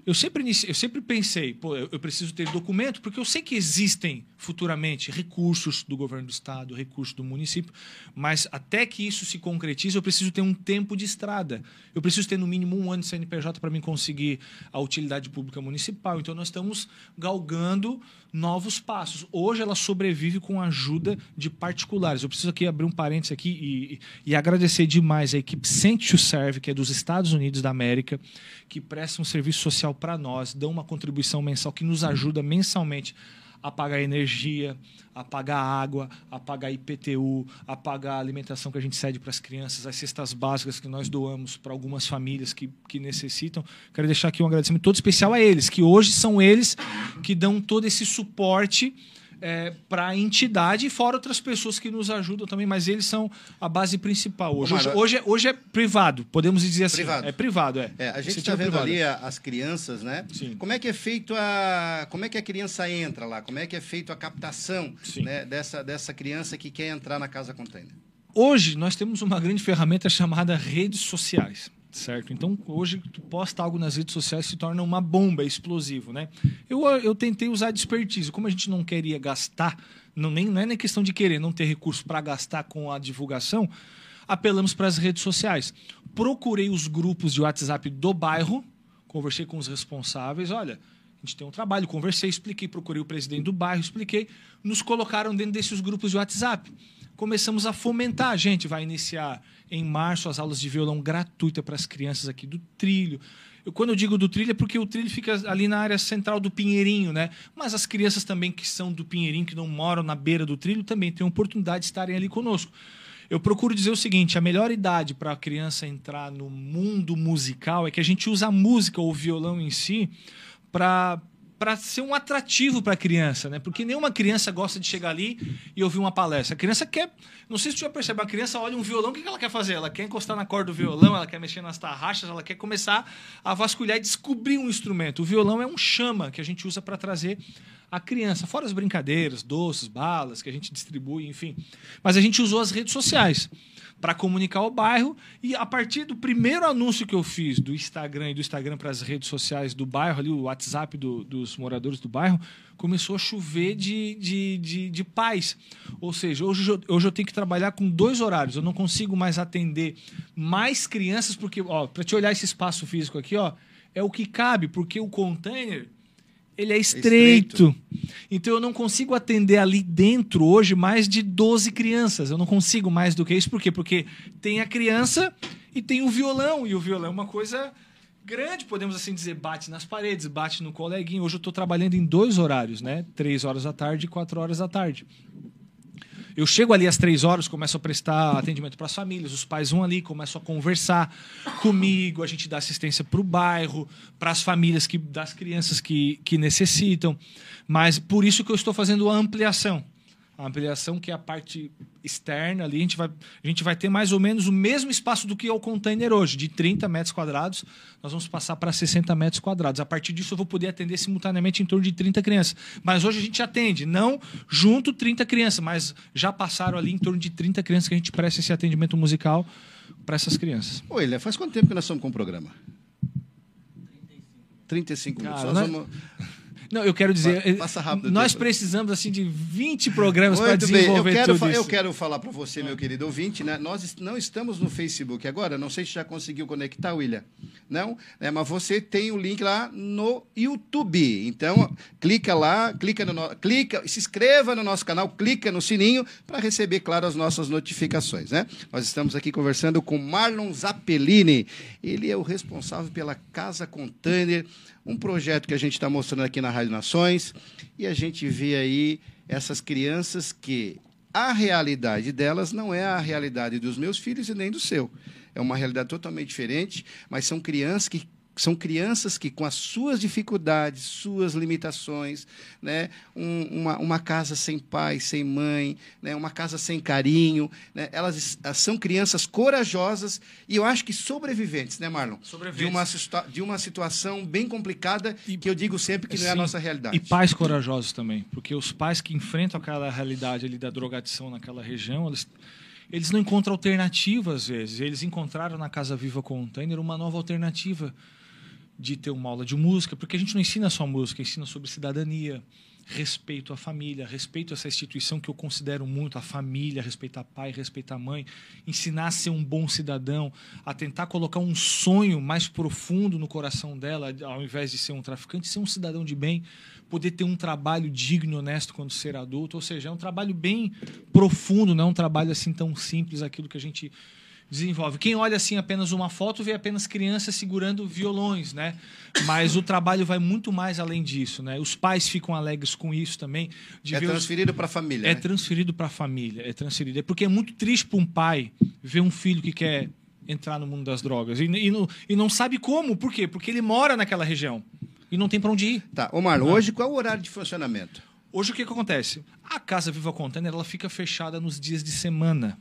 D: eu sempre, eu sempre pensei, pô, eu, preciso ter documento, porque eu sei que existem futuramente recursos do governo do estado, recursos do município, mas até que isso se concretize, eu preciso ter um tempo de estrada. Eu preciso ter no mínimo um ano de CNPJ para mim conseguir a utilidade pública municipal. Então nós estamos galgando novos passos. Hoje ela sobrevive com a ajuda de particulares. Eu preciso aqui abrir um parênteses aqui e, e- e agradecer demais a equipe Sente Serve, que é dos Estados Unidos da América, que presta um serviço social para nós, dão uma contribuição mensal que nos ajuda mensalmente a pagar energia, a pagar água, a pagar IPTU, a pagar a alimentação que a gente cede para as crianças, as cestas básicas que nós doamos para algumas famílias que, que necessitam. Quero deixar aqui um agradecimento todo especial a eles, que hoje são eles que dão todo esse suporte para a entidade e fora outras pessoas que nos ajudam também, mas eles são a base principal. Hoje, hoje, hoje, é, hoje é privado, podemos dizer assim.
C: Privado.
D: É privado, é.
C: É, a gente está vendo
D: privada.
C: ali as crianças, né?
D: Sim.
C: Como é que é feito a. Como é que a criança entra lá? Como é que é feito a captação né, dessa, dessa criança que quer entrar na casa container?
D: Hoje nós temos uma grande ferramenta chamada redes sociais, certo? Então hoje tu posta algo nas redes sociais se torna uma bomba, é explosivo, né? Eu, eu tentei usar de expertise, como a gente não queria gastar, não, nem, não é nem questão de querer não ter recurso para gastar com a divulgação, apelamos para as redes sociais. Procurei os grupos de WhatsApp do bairro, conversei com os responsáveis, olha, a gente tem um trabalho, conversei, expliquei, procurei o presidente do bairro, expliquei, nos colocaram dentro desses grupos de WhatsApp. Começamos a fomentar, a gente vai iniciar em março as aulas de violão gratuita para as crianças aqui do trilho. Eu, quando eu digo do trilho é porque o trilho fica ali na área central do Pinheirinho, né? Mas as crianças também que são do Pinheirinho, que não moram na beira do trilho, também têm oportunidade de estarem ali conosco. Eu procuro dizer o seguinte: a melhor idade para a criança entrar no mundo musical é que a gente usa a música ou o violão em si para para ser um atrativo para a criança, né? Porque nenhuma criança gosta de chegar ali e ouvir uma palestra. A criança quer, não sei se você já percebeu, a criança olha um violão, o que ela quer fazer? Ela quer encostar na corda do violão, ela quer mexer nas tarraxas, ela quer começar a vasculhar e descobrir um instrumento. O violão é um chama que a gente usa para trazer a criança, fora as brincadeiras, doces, balas que a gente distribui, enfim. Mas a gente usou as redes sociais para comunicar o bairro e a partir do primeiro anúncio que eu fiz do Instagram e do Instagram para as redes sociais do bairro, ali o WhatsApp do, dos moradores do bairro, começou a chover de, de, de, de paz. Ou seja, hoje, eu- hoje eu tenho que trabalhar com dois horários. Eu não consigo mais atender mais crianças, porque, ó, para te olhar esse espaço físico aqui, ó, é o que cabe, porque o container ele é estreito. Então eu não consigo atender ali dentro hoje mais de 12 crianças. Eu não consigo mais do que isso. Por quê? Porque tem a criança e tem o violão. E o violão é uma coisa grande, podemos assim dizer, bate nas paredes, bate no coleguinho. Hoje eu estou trabalhando em dois horários, né? Três horas da tarde e quatro horas da tarde. Eu chego ali às três horas, começo a prestar atendimento para as famílias, os pais vão ali, começam a conversar comigo, a gente dá assistência para o bairro, para as famílias que, das crianças que, que necessitam. Mas por isso que eu estou fazendo a ampliação. A ampliação que é a parte externa ali, a gente, vai, a gente vai ter mais ou menos o mesmo espaço do que é o container hoje, de 30 metros quadrados, nós vamos passar para 60 metros quadrados. A partir disso eu vou poder atender simultaneamente em torno de 30 crianças. Mas hoje a gente atende, não junto 30 crianças, mas já passaram ali em torno de 30 crianças que a gente presta esse atendimento musical para essas crianças.
C: Ô, Ilha, faz quanto tempo que nós estamos com o programa? 35 minutos.
D: Cara,
C: Nós
D: né?
C: vamos-
D: Não, eu quero dizer,
C: Pa- passa rápido
D: nós
C: tempo.
D: precisamos assim de 20 programas para
C: bem, eu
D: desenvolver
C: quero,
D: tudo
C: fa- eu
D: isso.
C: quero falar para você, meu querido ouvinte, né? Nós não estamos no Facebook agora, não sei se já conseguiu conectar, William. Não? É, mas você tem o link lá no YouTube. Então, clica lá, clica no, no- clica, se inscreva no nosso canal, clica no sininho para receber, claro, as nossas notificações, né? Nós estamos aqui conversando com Marlon Zappellini. Ele é o responsável pela Casa Container, um projeto que a gente está mostrando aqui na Rádio Nações, e a gente vê aí essas crianças que a realidade delas não é a realidade dos meus filhos e nem do seu. É uma realidade totalmente diferente, mas são crianças que são crianças que, com as suas dificuldades, suas limitações, né, um- uma, uma casa sem pai, sem mãe, né, uma casa sem carinho, né, elas es- são crianças corajosas e eu acho que sobreviventes, né, Marlon?
D: Sobreviventes.
C: De uma, situa- de uma situação bem complicada que eu digo sempre que não é a nossa realidade.
D: E pais corajosos também, porque os pais que enfrentam aquela realidade ali da drogadição naquela região, eles, eles não encontram alternativa às vezes. Eles encontraram na Casa Viva Container uma nova alternativa de ter uma aula de música, porque a gente não ensina só música, ensina sobre cidadania, respeito à família, respeito a essa instituição que eu considero muito, a família, respeitar pai, respeitar mãe, ensinar a ser um bom cidadão, a tentar colocar um sonho mais profundo no coração dela, ao invés de ser um traficante, ser um cidadão de bem, poder ter um trabalho digno honesto quando ser adulto, ou seja, é um trabalho bem profundo, não é um trabalho assim tão simples aquilo que a gente desenvolve. Quem olha assim apenas uma foto vê apenas crianças segurando violões, né? Mas o trabalho vai muito mais além disso, né? Os pais ficam alegres com isso também. De
C: É
D: ver os-
C: transferido para a família.
D: é
C: né?
D: transferido para a família, é transferido. É porque é muito triste para um pai ver um filho que quer entrar no mundo das drogas e, e, não, e não sabe como. Por quê? Porque ele mora naquela região e não tem para onde ir.
C: Tá, ô Marlon, hoje qual é o horário de funcionamento?
D: Hoje o que, que acontece? A Casa Viva Container ela fica fechada nos dias de semana.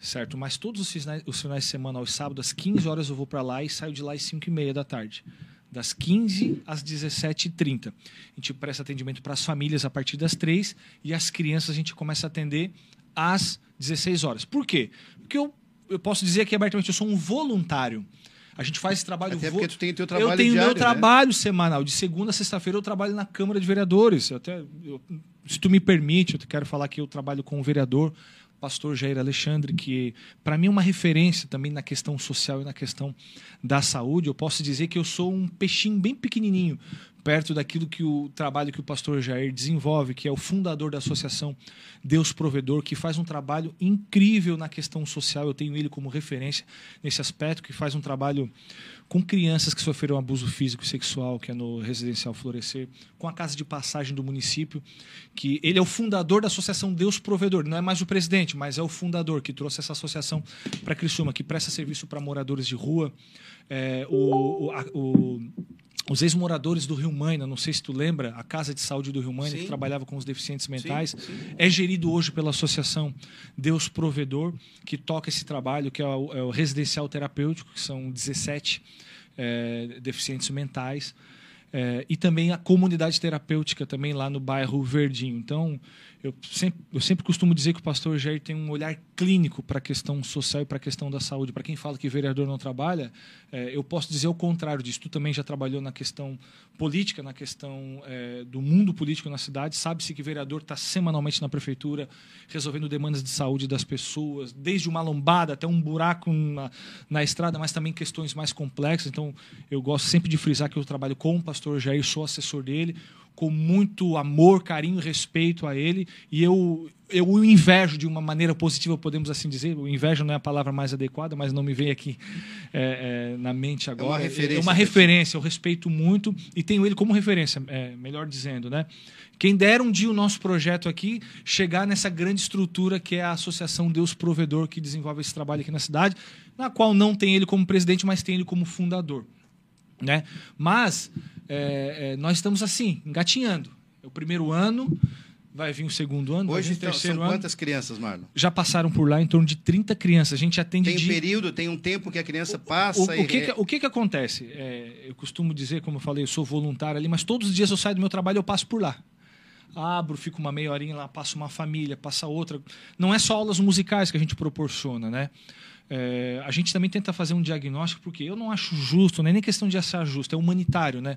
D: Certo? Mas todos os finais, os finais de semana, aos sábados, às 15 horas, eu vou para lá e saio de lá às 5 e meia da tarde. Das 15 às 17h30. A gente presta atendimento para as famílias a partir das 3 e as crianças a gente começa a atender às 16 horas. Por quê? Porque eu, eu posso dizer aqui abertamente, eu sou um voluntário. A gente faz esse trabalho
C: Até porque tu tem o teu trabalho
D: Eu tenho
C: diário,
D: meu
C: né?
D: trabalho semanal. De segunda a sexta-feira eu trabalho na Câmara de Vereadores. Eu até, eu- se tu me permite, eu quero falar que eu trabalho com o vereador pastor Jair Alexandre, que para mim é uma referência também na questão social e na questão da saúde. Eu posso dizer que eu sou um peixinho bem pequenininho perto daquilo que o trabalho que o pastor Jair desenvolve, que é o fundador da associação Deus Provedor, que faz um trabalho incrível na questão social. Eu tenho ele como referência nesse aspecto, que faz um trabalho com crianças que sofreram abuso físico e sexual, que é no Residencial Florescer, com a casa de passagem do município, que ele é o fundador da associação Deus Provedor, não é mais o presidente, mas é o fundador que trouxe essa associação para Criciúma, que presta serviço para moradores de rua. É, o, o, a- o- os ex-moradores do Rio Maina, não sei se tu lembra, a Casa de Saúde do Rio Maina,
C: Sim.
D: que trabalhava com os deficientes mentais,
C: sim.
D: é gerido hoje pela associação Deus Provedor, que toca esse trabalho, que é o, é o residencial terapêutico, que são 17 é, deficientes mentais. É, e também a comunidade terapêutica também lá no bairro Verdinho. Então, eu sempre, eu sempre costumo dizer que o pastor Jair tem um olhar clínico para a questão social e para a questão da saúde. Para quem fala que vereador não trabalha, é, eu posso dizer o contrário disso. Tu também já trabalhou na questão política, na questão é, do mundo político na cidade. Sabe-se que vereador está semanalmente na prefeitura resolvendo demandas de saúde das pessoas, desde uma lombada até um buraco na, na estrada, mas também questões mais complexas. Então, eu gosto sempre de frisar que eu trabalho com o pastor Jair, sou assessor dele com muito amor, carinho e respeito a ele. E eu, eu o invejo de uma maneira positiva, podemos assim dizer. O invejo não é a palavra mais adequada, mas não me vem aqui é, é, na mente agora. É
C: uma referência.
D: É uma referência, eu respeito muito e tenho ele como referência, é, melhor dizendo, né? Quem dera um dia o nosso projeto aqui chegar nessa grande estrutura que é a Associação Deus Provedor, que desenvolve esse trabalho aqui na cidade, na qual não tem ele como presidente, mas tem ele como fundador. Né? Mas é, é, nós estamos assim, engatinhando. É o primeiro ano, vai vir o segundo ano,
C: Hoje
D: vai vir o
C: então,
D: terceiro
C: são
D: ano.
C: quantas crianças, Marlon?
D: Já passaram por lá em torno de 30 crianças. A gente atende
C: Tem um
D: de...
C: período, tem um tempo que a criança passa
D: O, o,
C: e...
D: que, que- o que, que acontece? É, eu costumo dizer, como eu falei, eu sou voluntário ali, mas todos os dias eu saio do meu trabalho e eu passo por lá. Abro, fico uma meia horinha lá, passo uma família, passa outra. Não é só aulas musicais que a gente proporciona, né? É, a gente também tenta fazer um diagnóstico, porque eu não acho justo, não é nem questão de achar justo, é humanitário, né?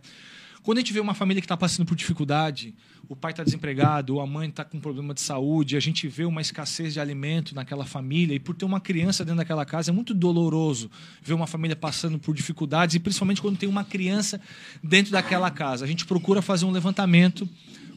D: Quando a gente vê uma família que está passando por dificuldade, o pai está desempregado, a mãe está com problema de saúde, a gente vê uma escassez de alimento naquela família, e por ter uma criança dentro daquela casa, é muito doloroso ver uma família passando por dificuldades, e principalmente quando tem uma criança dentro daquela casa. A gente procura fazer um levantamento,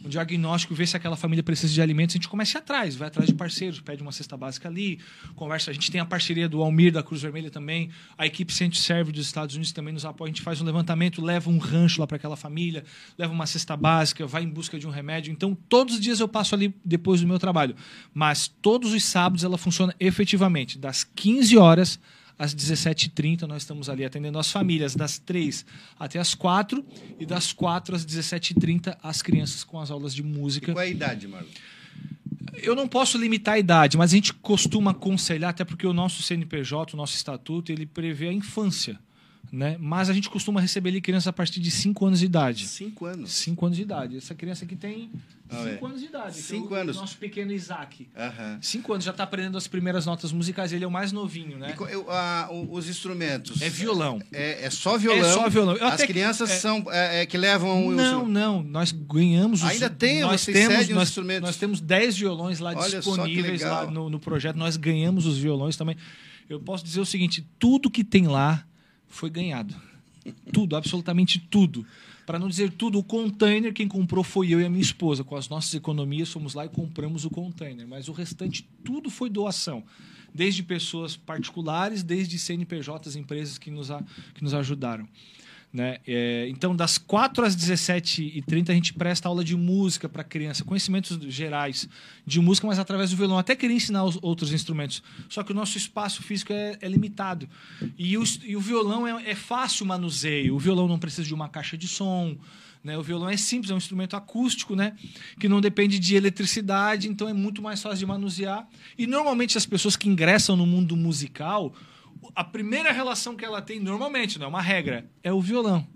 D: um diagnóstico, ver se aquela família precisa de alimentos, a gente começa atrás, vai atrás de parceiros, pede uma cesta básica ali, conversa. A gente tem a parceria do Almir, da Cruz Vermelha também, a equipe Centro Serve dos Estados Unidos também nos apoia. A gente faz um levantamento, leva um rancho lá para aquela família, leva uma cesta básica, vai em busca de um remédio. Então, todos os dias eu passo ali depois do meu trabalho. Mas todos os sábados ela funciona efetivamente, das 15 horas às 17h30 nós estamos ali atendendo as famílias das 3 até as 4 e das 4 às 17h30 as crianças com as aulas de
C: E
D: música.
C: qual é a idade, Marlon?
D: Eu não posso limitar a idade, mas a gente costuma aconselhar, até porque o nosso CNPJ, o nosso estatuto, ele prevê a infância. Né? Mas a gente costuma receber ali crianças a partir de 5 anos de idade.
C: Cinco anos.
D: 5 anos de idade. Essa criança aqui tem
C: Ah,
D: 5
C: é.
D: anos de idade. que
C: Cinco
D: é o
C: anos.
D: Nosso pequeno Isaac.
C: Aham.
D: 5 anos, já está aprendendo as primeiras notas musicais. Ele é o mais novinho, né?
C: E eu- a- os instrumentos?
D: É violão.
C: É, é só violão?
D: É só violão. Eu
C: As
D: que-
C: crianças
D: é-
C: são é, é, que levam...
D: Não, não. Nós ganhamos os.
C: Ainda tem?
D: nós
C: Vocês
D: temos, nós,
C: instrumentos?
D: Nós temos 10 violões lá
C: Olha
D: disponíveis lá no, no projeto. Nós ganhamos os violões também. Eu posso dizer o seguinte: tudo que tem lá foi ganhado. Tudo, absolutamente tudo. Para não dizer tudo, o container quem comprou foi eu e a minha esposa. Com as nossas economias, fomos lá e compramos o container. Mas o restante, tudo foi doação. Desde pessoas particulares, desde CNPJs, empresas que nos, a- que nos ajudaram. Né? É, então, das 4 às 17h30, a gente presta aula de música para criança, conhecimentos gerais de música, mas através do violão. Até queria ensinar os outros instrumentos, só que o nosso espaço físico é, é limitado. E o, e o violão é, é fácil manuseio, o violão não precisa de uma caixa de som. Né? O violão é simples, é um instrumento acústico, né? que não depende de eletricidade, então é muito mais fácil de manusear. E normalmente as pessoas que ingressam no mundo musical, a primeira relação que ela tem, normalmente, não é uma regra, é o violão.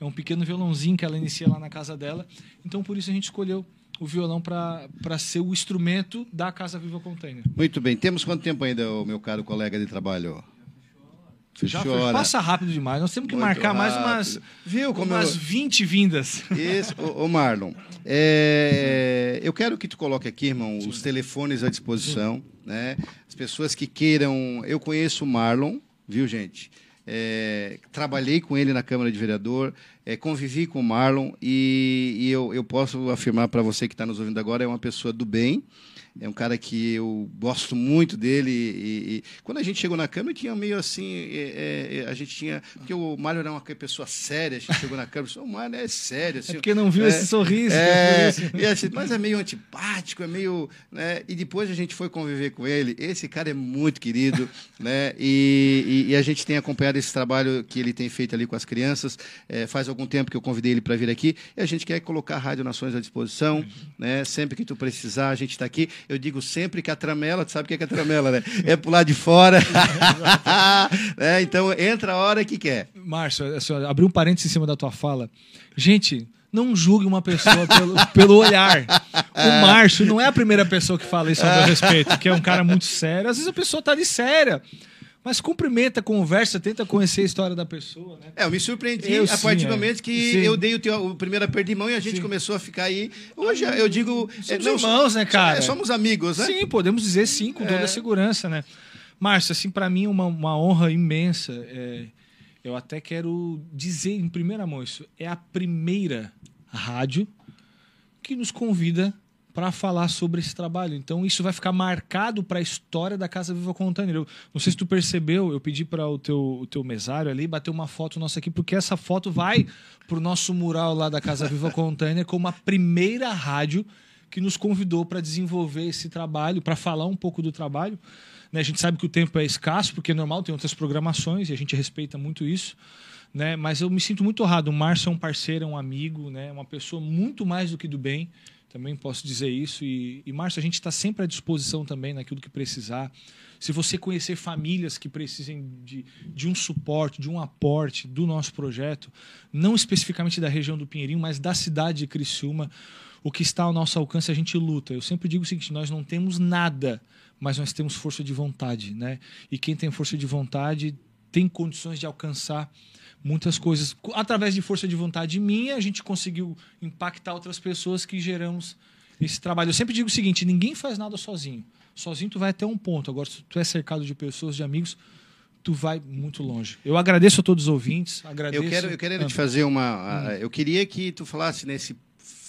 D: É um pequeno violãozinho que ela inicia lá na casa dela. Então, por isso, a gente escolheu o violão para ser o instrumento da Casa Viva Container.
C: Muito bem. Temos quanto tempo ainda, meu caro colega de trabalho?
D: Já
C: Fechou
D: foi-
C: a hora.
D: passa rápido demais. Nós temos que
C: Muito
D: marcar mais umas,
C: rápido. Viu como
D: umas
C: eu-
D: 20 vindas.
C: Isso, ô, ô Marlon, é, eu quero que tu coloque aqui, irmão, os telefones à disposição, né? As pessoas que queiram, eu conheço o Marlon, viu, gente? É, trabalhei com ele na Câmara de Vereador, é, convivi com o Marlon e, e eu, eu posso afirmar para você que está nos ouvindo agora, é uma pessoa do bem, é um cara que eu gosto muito dele. E, e- quando a gente chegou na Câmara, tinha meio assim. é, é, a gente tinha. Porque o Mário era uma pessoa séria, a gente chegou na Câmara e disse: o Mário é sério. Assim,
D: É porque não viu
C: é,
D: esse sorriso.
C: É,
D: né,
C: assim, mas é meio antipático, é meio. Né? E depois a gente foi conviver com ele. Esse cara é muito querido, né? E, e- e a gente tem acompanhado esse trabalho que ele tem feito ali com as crianças. É, faz algum tempo que eu convidei ele para vir aqui. E a gente quer colocar a Rádio Nações à disposição, né? Sempre que tu precisar, a gente está aqui. Eu digo sempre que a tramela, tu sabe o que é, que é a tramela, né? É pular de fora. é, então entra a hora que quer.
D: Márcio, assim, abri um parênteses em cima da tua fala. Gente, não julgue uma pessoa pelo, pelo olhar. O Márcio não é a primeira pessoa que fala isso a meu respeito, que é um cara muito sério. Às vezes a pessoa tá ali séria. Mas cumprimenta, conversa, tenta conhecer a história da pessoa, né?
C: É, eu me surpreendi
D: Eu
C: a
D: sim,
C: partir do
D: é.
C: momento que
D: Sim.
C: eu dei o, teu, o primeiro aperto de mão e a gente
D: Sim.
C: começou a ficar aí. Hoje eu digo.
D: Somos
C: não,
D: irmãos, né, cara?
C: é, somos amigos, né?
D: Sim, podemos dizer sim, com toda
C: É.
D: a segurança, né? Márcio, assim, para mim é uma, uma honra imensa. é, eu até quero dizer em primeira mão isso. É a primeira rádio que nos convida para falar sobre esse trabalho. Então isso vai ficar marcado para a história da Casa Viva Container. Eu não sei se tu percebeu, eu pedi para o teu, o teu mesário ali bater uma foto nossa aqui, porque essa foto vai pro nosso mural lá da Casa Viva Container como a primeira rádio que nos convidou para desenvolver esse trabalho, para falar um pouco do trabalho. Né? A gente sabe que o tempo é escasso, porque é normal, tem outras programações e a gente respeita muito isso. Né? Mas eu me sinto muito honrado. O Márcio é um parceiro, é um amigo, né? uma pessoa muito mais do que do bem. Também posso dizer isso. E, e Márcio, a gente está sempre à disposição também naquilo que precisar. Se você conhecer famílias que precisem de, de um suporte, de um aporte do nosso projeto, não especificamente da região do Pinheirinho, mas da cidade de Criciúma, o que está ao nosso alcance a gente luta. Eu sempre digo o seguinte: nós não temos nada, mas nós temos força de vontade, né? E quem tem força de vontade tem condições de alcançar muitas coisas. Através de força de vontade minha, a gente conseguiu impactar outras pessoas que geramos esse trabalho. Eu sempre digo o seguinte: ninguém faz nada sozinho. Sozinho tu vai até um ponto. Agora, se tu é cercado de pessoas, de amigos, tu vai muito longe. Eu agradeço a todos os ouvintes. Agradeço.
C: Eu quero, eu quero te fazer uma. ah, Eu queria que tu falasse nesse.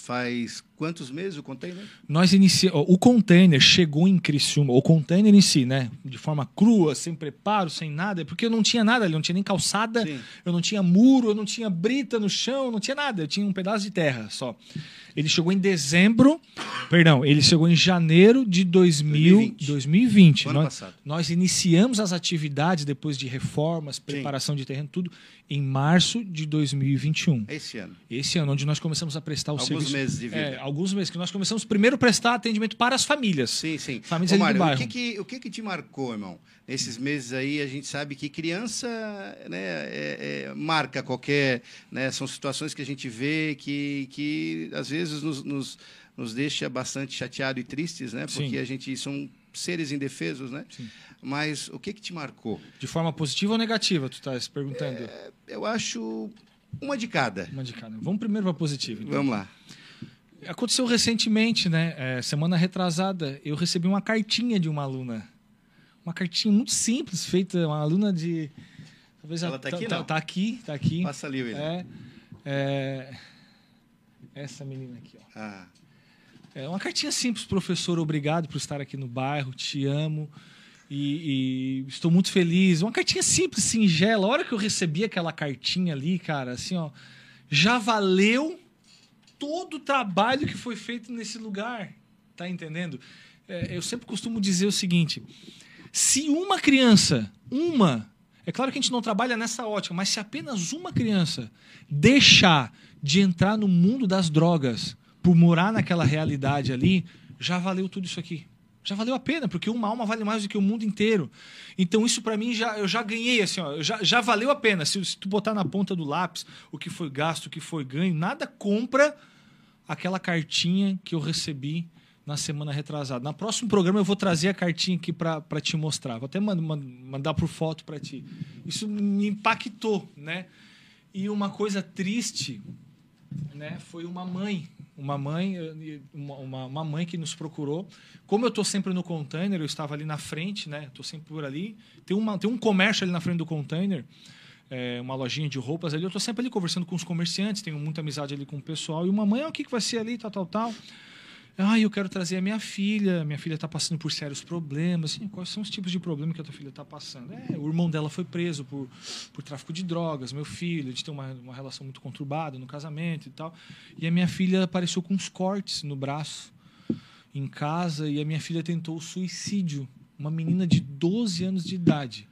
C: Faz quantos meses o container?
D: Nós iniciamos. O container chegou em Criciúma, o container em si, né? De forma crua, sem preparo, sem nada, porque eu não tinha nada ali, não tinha nem calçada,
C: Sim.
D: eu não tinha muro, eu não tinha brita no chão, não tinha nada, eu tinha um pedaço de terra só. Ele chegou em dezembro, perdão, ele chegou em janeiro de 2000,
C: 2020.
D: 2020.
C: O ano
D: nós,
C: passado.
D: nós iniciamos as atividades depois de reformas, preparação de terreno, tudo, em março de 2021.
C: Esse ano.
D: Esse ano, onde nós começamos a prestar o
C: Alguns
D: serviço.
C: meses de vida.
D: É, alguns meses, que nós começamos primeiro a prestar atendimento para as famílias.
C: Sim, sim.
D: Famílias
C: Ô,
D: ali
C: Mário,
D: do
C: o
D: bairro.
C: que que, o que que te marcou, irmão? Nesses meses aí, a gente sabe que criança né, é- é- marca qualquer... Né, são situações que a gente vê que, que às vezes, nos, nos, nos deixa bastante chateado e tristes, né? Porque
D: Sim.
C: a gente são seres indefesos, né?
D: Sim.
C: Mas o que que te marcou?
D: De forma positiva ou negativa, tu estás perguntando?
C: É. Eu acho uma de cada.
D: Uma de cada. Vamos primeiro para positiva. então.
C: Vamos lá.
D: Aconteceu recentemente, né? É, semana retrasada, eu recebi uma cartinha de uma aluna. Uma cartinha muito simples, feita, uma aluna de. Talvez
C: Ela tá aqui, não?
D: Tá aqui, tá aqui.
C: Passa ali, William.
D: É, é, essa menina aqui, ó.
C: Ah,
D: É uma cartinha simples, professor. Obrigado por estar aqui no bairro. Te amo. E, e estou muito feliz. Uma cartinha simples, singela. A hora que eu recebi aquela cartinha ali, cara, assim, ó, já valeu todo o trabalho que foi feito nesse lugar. Tá entendendo? É, eu sempre costumo dizer o seguinte: se uma criança, uma, é claro que a gente não trabalha nessa ótica, mas se apenas uma criança deixar de entrar no mundo das drogas por morar naquela realidade ali, já valeu tudo isso aqui. Já valeu a pena, porque uma alma vale mais do que o mundo inteiro. Então isso para mim já eu já ganhei assim, ó, já, já valeu a pena. Se, se tu botar na ponta do lápis o que foi gasto, o que foi ganho, nada compra aquela cartinha que eu recebi na semana retrasada. No próximo programa eu vou trazer a cartinha aqui para te mostrar. Vou até man- man- mandar por foto para ti. Isso me impactou, né? E uma coisa triste, né, foi uma mãe, uma mãe, eh, uma, uma, mãe que nos procurou. Como eu estou sempre no container, eu estava ali na frente, né? Estou sempre por ali. Tem uma tem um comércio ali na frente do container é, uma lojinha de roupas ali. Eu tô sempre ali conversando com os comerciantes, tenho muita amizade ali com o pessoal. E uma mãe, ah, o que, que vai ser ali, tal, tal, tal. Ah, eu quero trazer a minha filha. Minha filha está passando por sérios problemas. Assim, quais são os tipos de problemas que a tua filha está passando? É, o irmão dela foi preso por, por tráfico de drogas, meu filho. Gente tem uma, uma relação muito conturbada no casamento e tal. E a minha filha apareceu com uns cortes no braço em casa e a minha filha tentou o suicídio. Uma menina de 12 anos de idade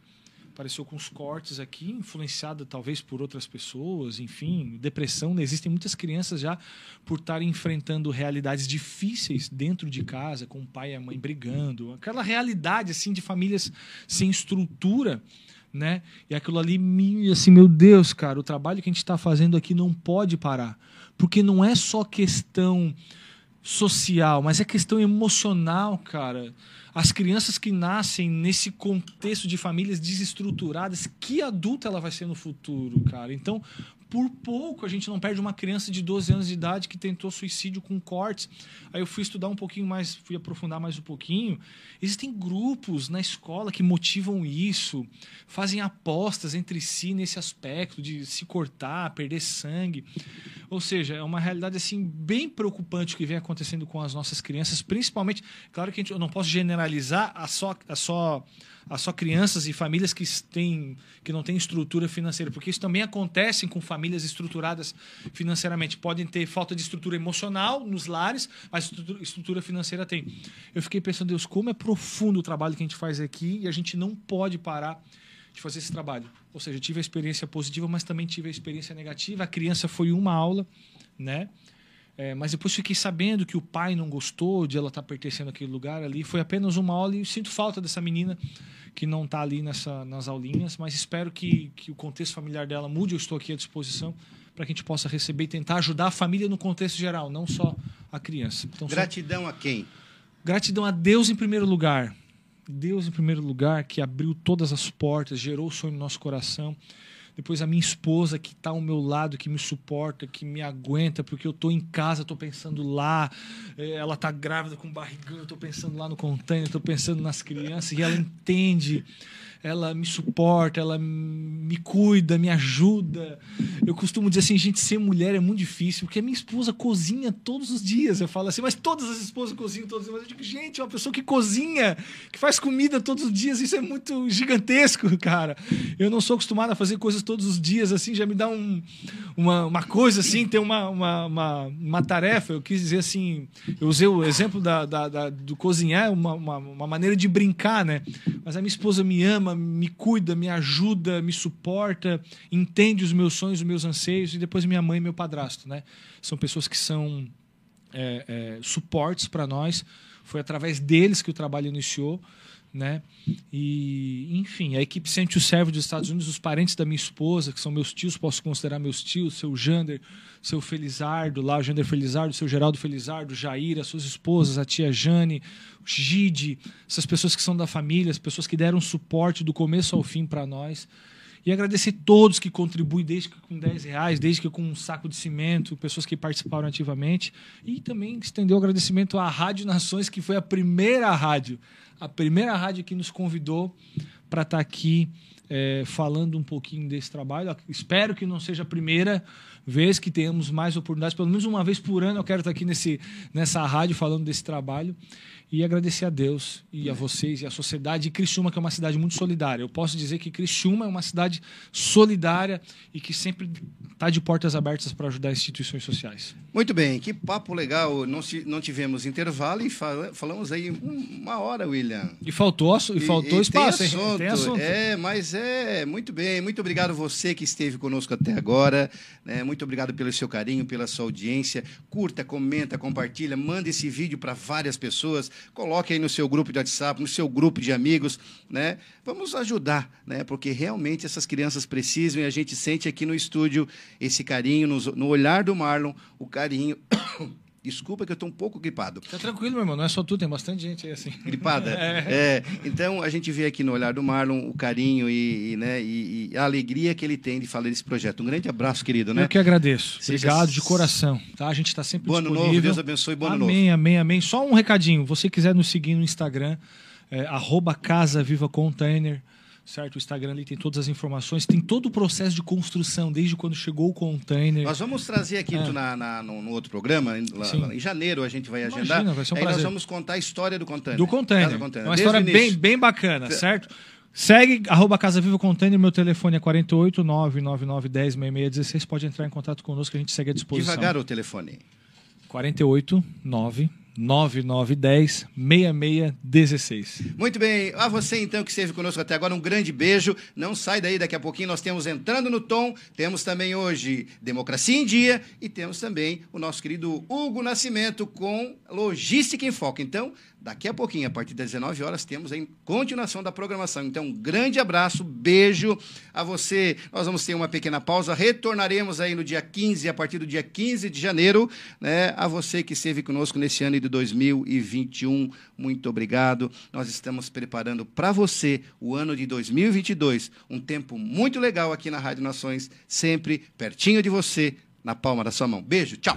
D: apareceu com os cortes aqui, influenciada talvez por outras pessoas, enfim, depressão. Existem muitas crianças já por estarem enfrentando realidades difíceis dentro de casa, com o pai e a mãe brigando, aquela realidade assim de famílias sem estrutura. Né? E aquilo ali, assim, meu Deus, cara, o trabalho que a gente está fazendo aqui não pode parar. Porque não é só questão social, mas é questão emocional, cara. As crianças que nascem nesse contexto de famílias desestruturadas, que adulta ela vai ser no futuro, cara? Então, por pouco a gente não perde uma criança de 12 anos de idade que tentou suicídio com cortes. Aí eu fui estudar um pouquinho mais, fui aprofundar mais um pouquinho. Existem grupos na escola que motivam isso, fazem apostas entre si nesse aspecto de se cortar, perder sangue. Ou seja, é uma realidade assim bem preocupante o que vem acontecendo com as nossas crianças, principalmente, claro que gente, eu não posso generalizar a só a só a só crianças e famílias que têm que não têm estrutura financeira, porque isso também acontece com famílias estruturadas financeiramente. Podem ter falta de estrutura emocional nos lares, mas estrutura, financeira tem. Eu fiquei pensando, Deus, como é profundo o trabalho que a gente faz aqui e a gente não pode parar de fazer esse trabalho. Ou seja, tive a experiência positiva, mas também tive a experiência negativa. A criança foi uma aula, né? É, mas depois fiquei sabendo que o pai não gostou de ela estar tá pertencendo àquele lugar ali. Foi apenas uma aula e sinto falta dessa menina que não está ali nessa, nas aulinhas. Mas espero que, que o contexto familiar dela mude. Eu estou aqui à disposição para que a gente possa receber e tentar ajudar a família no contexto geral, não só a criança.
C: Então, Gratidão só... a quem?
D: Gratidão a Deus em primeiro lugar Deus em primeiro lugar, que abriu todas as portas, gerou o sonho no nosso coração. Depois a minha esposa que está ao meu lado, que me suporta, que me aguenta, porque eu estou em casa, estou pensando lá. Eh, ela está grávida com barrigão, eu estou pensando lá no container, estou pensando nas crianças e ela entende ela me suporta, ela me cuida, me ajuda. Eu costumo dizer assim, gente, ser mulher é muito difícil, porque a minha esposa cozinha todos os dias. Eu falo assim, mas todas as esposas cozinham todos os dias. Eu digo, gente, uma pessoa que cozinha, que faz comida todos os dias, isso é muito gigantesco, cara. Eu não sou acostumado a fazer coisas todos os dias, assim, já me dá um, uma, uma coisa assim, ter uma, uma, uma, uma, tarefa. Eu quis dizer assim, eu usei o exemplo da, da, da do cozinhar, uma, uma, uma maneira de brincar, né? Mas a minha esposa me ama, me cuida, me ajuda, me suporta, entende os meus sonhos, os meus anseios, e depois minha mãe e meu padrasto. Né? São pessoas que são é, é, suportes para nós. Foi através deles que o trabalho iniciou. Né? E, enfim, a equipe Sente o Servo dos Estados Unidos, os parentes da minha esposa, que são meus tios, posso considerar meus tios, seu Jander, seu Felizardo, lá o Jander Felizardo, seu Geraldo Felizardo, Jair, as suas esposas, a tia Jane, Gide, essas pessoas que são da família, as pessoas que deram suporte do começo ao fim para nós. E agradecer todos que contribuem, desde que com 10 reais, desde que com um saco de cimento, pessoas que participaram ativamente. E também estender o agradecimento à Rádio Nações, que foi a primeira rádio, a primeira rádio que nos convidou para estar tá aqui é, falando um pouquinho desse trabalho. Espero que não seja a primeira vez que tenhamos mais oportunidades, pelo menos uma vez por ano eu quero estar aqui nesse, nessa rádio falando desse trabalho e agradecer a Deus e a vocês e a sociedade e Criciúma, que é uma cidade muito solidária. Eu posso dizer que Criciúma é uma cidade solidária e que sempre está de portas abertas para ajudar instituições sociais.
C: Muito bem, que papo legal. Não, não tivemos intervalo e falamos aí uma hora, William.
D: E faltou, e faltou e, espaço,
C: tem assunto, tem assunto. É, mas é, muito bem. Muito obrigado você que esteve conosco até agora. Né? Muito obrigado pelo seu carinho, pela sua audiência. Curta, comenta, compartilha, manda esse vídeo para várias pessoas coloque aí no seu grupo de WhatsApp, no seu grupo de amigos, né? Vamos ajudar, né? Porque realmente essas crianças precisam e a gente sente aqui no estúdio esse carinho, no, no olhar do Marlon, o carinho Desculpa que eu estou um pouco gripado.
D: Tá tranquilo, meu irmão. Não é só tu, tem bastante gente aí assim.
C: Gripada? é. é. Então, a gente vê aqui no olhar do Marlon o carinho e, e né, e, e, a alegria que ele tem de falar desse projeto. Um grande abraço, querido, né?
D: Eu que agradeço. Seja... Obrigado de coração. Tá? A gente está sempre
C: Boa
D: disponível.
C: novo, Deus abençoe. Boa
D: amém, novo. Amém, amém. Só um recadinho. Você quiser nos seguir no Instagram, é, arroba Casa Viva Container certo? O Instagram ali tem todas as informações, tem todo o processo de construção, desde quando chegou o container.
C: Nós vamos trazer aqui é. na, na no, no, outro programa, lá, em janeiro a gente vai agendar. Imagina, vai ser um Aí prazer. nós vamos contar a história do container.
D: Do container. container. Uma história bem, bem bacana, certo? Segue, arroba Casa Viva Container, meu telefone é 48 99910 6616. Pode entrar em contato conosco a gente segue à disposição.
C: Devagar o telefone.
D: 48 9 9910 6616.
C: Muito bem. A você então que esteve conosco até agora, um grande beijo. Não sai daí, daqui a pouquinho nós temos Entrando no Tom, temos também hoje Democracia em Dia e temos também o nosso querido Hugo Nascimento com Logística em Foco. Então, Daqui a pouquinho, a partir das 19 horas, temos a continuação da programação. Então, um grande abraço, beijo a você. Nós vamos ter uma pequena pausa. Retornaremos aí no dia 15, a partir do dia 15 de janeiro. Né? A você que esteve conosco nesse ano de 2021, muito obrigado. Nós estamos preparando para você o ano de 2022. Um tempo muito legal aqui na Rádio Nações, sempre pertinho de você, na palma da sua mão. Beijo, tchau.